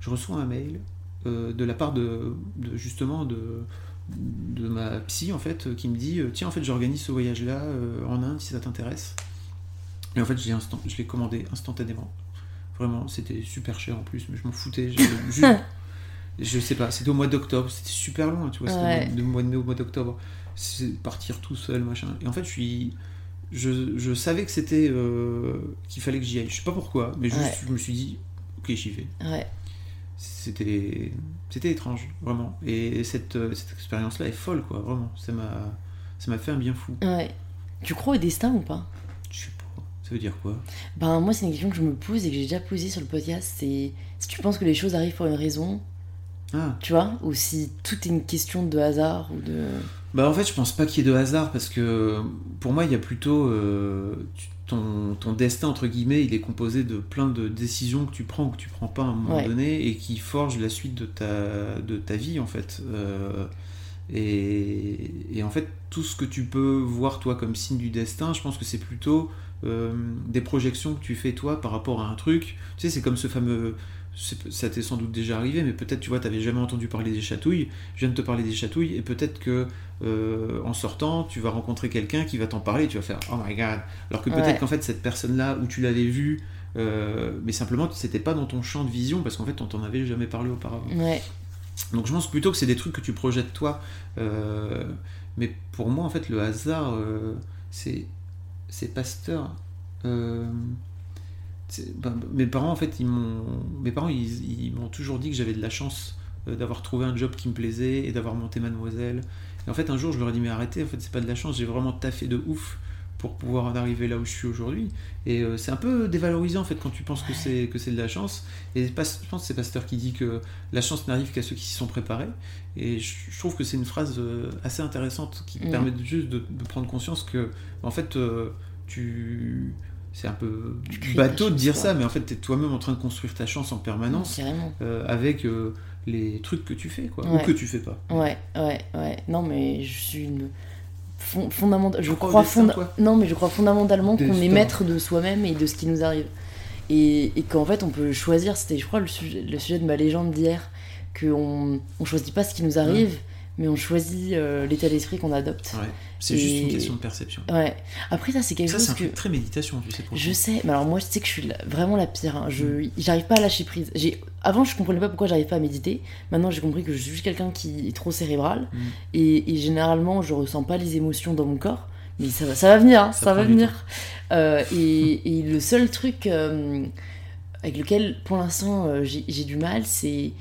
B: je reçois un mail de la part de, justement de, de ma psy en fait qui me dit tiens en fait j'organise ce voyage là en Inde si ça t'intéresse. Et en fait je l'ai instant- je l'ai commandé instantanément. Vraiment c'était super cher en plus mais je m'en foutais. <laughs> juste- je sais pas c'était au mois d'octobre c'était super loin tu vois c'était
A: Ouais.
B: mois- de mois de mai au mois d'octobre. C'est partir tout seul machin. Et en fait je suis je, je savais que c'était euh, qu'il fallait que j'y aille. Je sais pas pourquoi, mais juste
A: Ouais.
B: je me suis dit ok j'y vais.
A: Ouais.
B: C'était c'était étrange vraiment. Et cette, euh, cette expérience là est folle quoi vraiment. Ça m'a ça m'a fait un bien fou.
A: Ouais. Tu crois au destin ou pas?
B: Ça veut dire quoi?
A: Ben moi c'est une question que je me pose et que j'ai déjà posée sur le podcast, c'est si tu penses que les choses arrivent pour une raison,
B: Ah
A: tu vois, ou si tout est une question de hasard ou de...
B: bah en fait je pense pas qu'il y ait de hasard parce que pour moi il y a plutôt euh, ton, ton destin entre guillemets il est composé de plein de décisions que tu prends ou que tu prends pas à un moment
A: Ouais.
B: donné et qui forgent la suite de ta de ta vie en fait. Euh, et, et en fait tout ce que tu peux voir toi comme signe du destin je pense que c'est plutôt euh, des projections que tu fais toi par rapport à un truc. Tu sais, c'est comme ce fameux. Ça t'est sans doute déjà arrivé, mais peut-être tu vois, t'avais jamais entendu parler des chatouilles. Je viens de te parler des chatouilles, et peut-être que euh, en sortant, tu vas rencontrer quelqu'un qui va t'en parler, tu vas faire Oh my god. Alors que peut-être
A: Ouais.
B: qu'en fait, cette personne-là, où tu l'avais vue, euh, mais simplement, c'était pas dans ton champ de vision, parce qu'en fait, on t'en avait jamais parlé auparavant.
A: Ouais.
B: Donc je pense plutôt que c'est des trucs que tu projettes toi. Mais pour moi, en fait, le hasard, c'est c'est Pasteur. Euh, bah, mes parents, en fait, ils m'ont, mes parents, ils m'ont toujours dit que j'avais de la chance euh, d'avoir trouvé un job qui me plaisait et d'avoir monté Mademoiselle. Et en fait, un jour, je leur ai dit, mais arrêtez, en fait, c'est pas de la chance, j'ai vraiment taffé de ouf pour pouvoir en arriver là où je suis aujourd'hui. Et euh, c'est un peu dévalorisant, en fait, quand tu penses que c'est que c'est de la chance. Et pas- je pense que c'est Pasteur qui dit que la chance n'arrive qu'à ceux qui s'y sont préparés. Et je, je trouve que c'est une phrase euh, assez intéressante qui
A: Mm.
B: permet de- juste de, de prendre conscience que, en fait, euh, tu. C'est un peu bateau de dire ça, mais en fait, tu es toi-même en train de construire ta chance en permanence euh, avec euh, les trucs que tu fais, quoi.
A: Ouais.
B: Ou que tu fais pas.
A: Ouais, ouais, ouais. Non, mais je suis une. Fon- fondamental- je
B: crois au
A: crois
B: destin,
A: fonda-
B: toi
A: non mais je crois fondamentalement qu'on est maître de soi-même et de ce qui nous arrive. Et, et qu'en fait on peut choisir c'était je crois le sujet, le sujet de ma légende d'hier qu'on on choisit pas ce qui nous arrive mais on choisit euh, l'état d'esprit qu'on adopte
B: Ouais. C'est juste une question de perception.
A: ouais après ça c'est quelque
B: Ça,
A: chose
B: c'est un
A: que
B: très méditation, tu sais. Pour le
A: je sais, mais alors moi je sais que je suis vraiment la pire. hein. Je
B: Mm.
A: j'arrive pas à lâcher prise. J'ai avant je comprenais pas pourquoi j'arrive pas à méditer. Maintenant j'ai compris que je suis juste quelqu'un qui est trop cérébral
B: Mm.
A: et, et généralement je ressens pas les émotions dans mon corps. Mais ça va, ça va venir, hein,
B: Ça
A: ça, va venir. Euh, et, et le seul truc euh, avec lequel pour l'instant j'ai du mal, c'est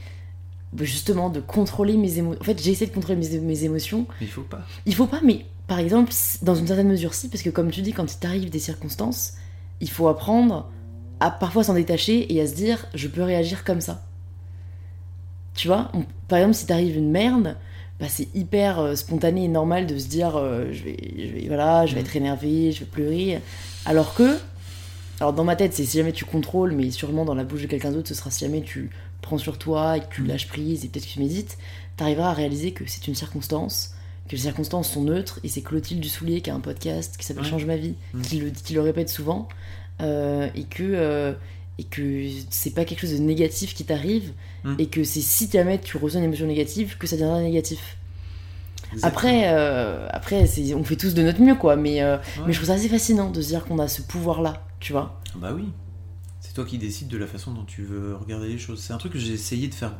A: justement de contrôler mes émotions. En fait, j'ai essayé de contrôler mes, mes émotions
B: Mais il faut pas.
A: il faut pas, mais par exemple, dans une certaine mesure, si, parce que comme tu dis, quand il t'arrive des circonstances, il faut apprendre à parfois s'en détacher et à se dire, je peux réagir comme ça. Tu vois, on- par exemple, si t'arrive une merde, bah, c'est hyper euh, spontané et normal de se dire, euh, je, vais, je vais, voilà, je vais
B: Mhm.
A: être énervé, je vais pleurer. Alors que, alors dans ma tête, c'est si jamais tu contrôles, mais sûrement dans la bouche de quelqu'un d'autre, ce sera si jamais tu prends sur toi et que tu lâches prise et peut-être que tu médites, t'arriveras à réaliser que c'est une circonstance, que les circonstances sont neutres, et c'est Clotilde Dussoulier qui a un podcast qui s'appelle
B: Ouais.
A: Change ma vie,
B: Mhm.
A: qui, le, qui le répète souvent, euh, et que euh, et que c'est pas quelque chose de négatif qui t'arrive,
B: Mhm.
A: et que c'est si jamais tu ressens une émotion négative que ça deviendra négatif.
B: Exactement.
A: Après, euh, après on fait tous de notre mieux, quoi, mais, euh,
B: Ouais.
A: mais je trouve ça assez fascinant de se dire qu'on a ce pouvoir-là, tu vois.
B: Bah oui. C'est toi qui décides de la façon dont tu veux regarder les choses. C'est un truc que j'ai essayé de faire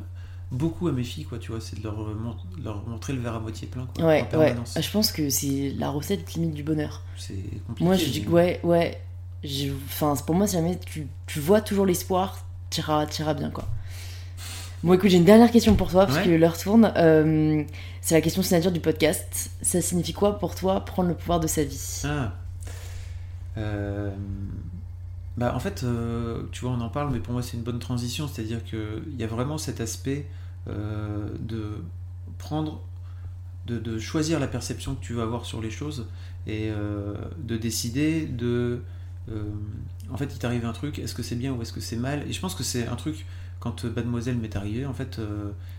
B: beaucoup à mes filles, quoi, tu vois, c'est de leur, mon- leur montrer le verre à moitié plein, quoi,
A: Ouais,
B: en
A: ouais. Je pense que c'est la recette limite du bonheur.
B: C'est compliqué.
A: Moi, je dis que ouais, ouais. Enfin, pour moi, si jamais tu, tu vois toujours l'espoir, t'iras t'iras bien, quoi. Bon, écoute, j'ai une dernière question pour toi, parce
B: Ouais.
A: que l'heure tourne. Euh, c'est la question signature du podcast. Ça signifie quoi pour toi prendre le pouvoir de sa vie?
B: Ah. Euh, Bah, en fait, euh, tu vois, on en parle, mais pour moi, c'est une bonne transition. C'est-à-dire qu'il y a vraiment cet aspect euh, de prendre, de, choisir la perception que tu vas avoir sur les choses et euh, de décider de. en fait, il t'arrive un truc, est-ce que c'est bien ou est-ce que c'est mal? Et je pense que c'est un truc, quand Mademoiselle m'est arrivé, en fait,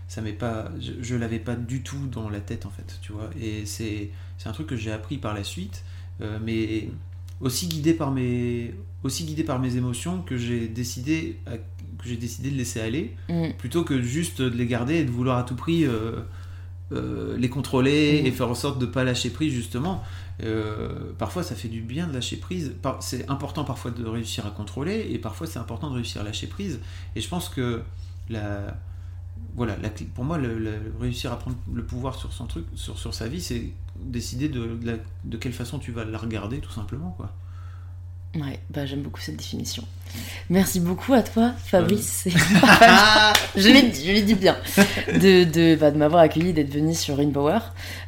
B: ça m'est pas. Je, je l'avais pas du tout dans la tête, en fait, tu vois. Et c'est un truc que j'ai appris par la suite, mais aussi guidé par mes aussi guidé par mes émotions que j'ai décidé à- que j'ai décidé de laisser aller
A: Mm.
B: plutôt que juste de les garder et de vouloir à tout prix euh, euh, les contrôler
A: Mhm.
B: et faire en sorte de pas lâcher prise justement Euh, parfois ça fait du bien de lâcher prise c'est important parfois de réussir à contrôler et parfois c'est important de réussir à lâcher prise et je pense que la voilà, la pour moi, le, le- réussir à prendre le pouvoir sur son truc, sur, sur sa vie, c'est décider de, de, la- de quelle façon tu vas la regarder, tout simplement, quoi.
A: Ouais, bah j'aime beaucoup cette définition. Merci beaucoup à toi, Fabrice. <laughs> je l'ai dit, je l'ai dit bien. De, de, bah, de m'avoir accueilli, d'être venu sur InPower.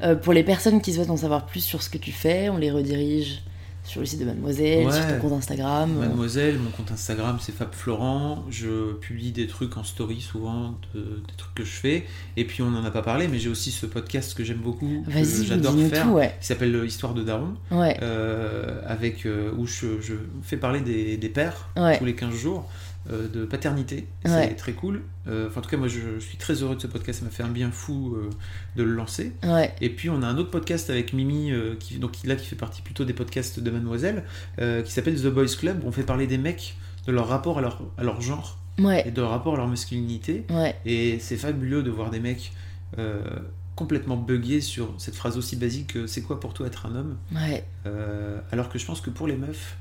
A: Euh, pour les personnes qui souhaitent en savoir plus sur ce que tu fais, on les redirige sur le site de Mademoiselle,
B: Ouais.
A: sur ton compte Instagram.
B: Mademoiselle, mon compte Instagram c'est Fab Florent. Je publie des trucs en story souvent, de- des trucs que je fais. Et puis on n'en a pas parlé, mais j'ai aussi ce podcast que j'aime beaucoup, que j'adore faire,
A: tout, ouais.
B: qui s'appelle euh, Histoire de Daron,
A: Ouais,
B: euh, avec, euh, où je, je fais parler des, des pères tous les 15 jours euh, de paternité.
A: Ouais.
B: C'est très cool. Euh, enfin, en tout cas, moi je, je suis très heureux de ce podcast, ça m'a fait un bien fou euh, de le lancer.
A: Ouais,
B: Et puis on a un autre podcast avec Mimi, qui, donc, là qui fait partie plutôt des podcasts de Mademoiselle, qui s'appelle The Boys Club. où On fait parler des mecs, de leur rapport à leur, à leur genre
A: ouais,
B: et de leur rapport à leur masculinité. Et c'est fabuleux de voir des mecs complètement buggés sur cette phrase aussi basique que c'est quoi pour toi être un homme?
A: Ouais,
B: Euh, Alors que je pense que pour les meufs,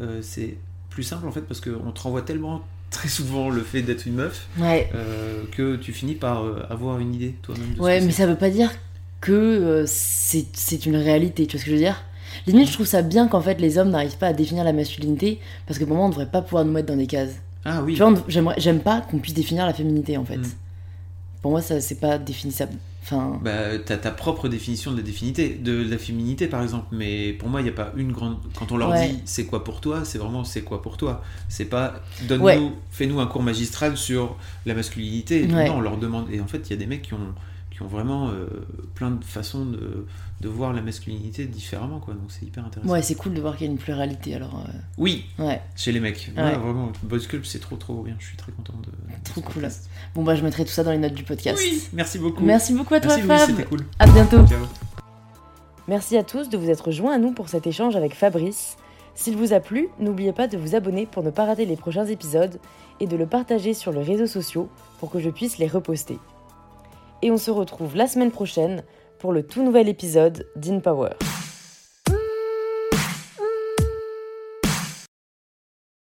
B: euh, c'est plus simple en fait parce qu'on te renvoie tellement très souvent le fait d'être une meuf
A: ouais.
B: euh, que tu finis par euh, avoir une idée toi-même
A: Ouais, mais ça veut pas dire que euh, c'est une réalité, tu vois ce que je veux dire? Limite, je trouve ça bien qu'en fait les hommes n'arrivent pas à définir la masculinité parce que pour moi, on devrait pas pouvoir nous mettre dans des cases.
B: Ah oui.
A: Tu vois, j'aime pas qu'on puisse définir la féminité en fait.
B: Mm.
A: Pour moi, ça c'est pas définissable. Enfin,
B: Bah, t'as ta propre définition de la définité, de la féminité par exemple, mais pour moi il n'y a pas une grande. Quand on leur
A: Ouais.
B: dit c'est quoi pour toi, c'est vraiment c'est quoi pour toi. C'est pas donne-nous,
A: Ouais.
B: fais-nous un cours magistral sur la masculinité.
A: Ouais.
B: Non, on leur demande. Et en fait, il y a des mecs qui ont, qui ont vraiment euh, plein de façons de, de voir la masculinité différemment, quoi. Donc c'est hyper intéressant.
A: ouais, c'est cool de voir qu'il y a une pluralité alors.
B: Oui,
A: euh, ouais,
B: chez les mecs.
A: Ouais.
B: Ouais, vraiment, Boys Club c'est trop trop bien. Je suis très content de. de
A: Trop cool.
B: podcast.
A: bon bah je mettrai tout ça dans les notes du podcast.
B: Oui, merci beaucoup.
A: Merci beaucoup à toi
B: Merci
A: Fab.
B: c'était cool.
A: À bientôt.
B: Ciao.
A: Merci à tous de vous être joints à nous pour cet échange avec Fabrice. S'il vous a plu, n'oubliez pas de vous abonner pour ne pas rater les prochains épisodes et de le partager sur les réseaux sociaux pour que je puisse les reposter. Et on se retrouve la semaine prochaine pour le tout nouvel épisode d'InPower. Power.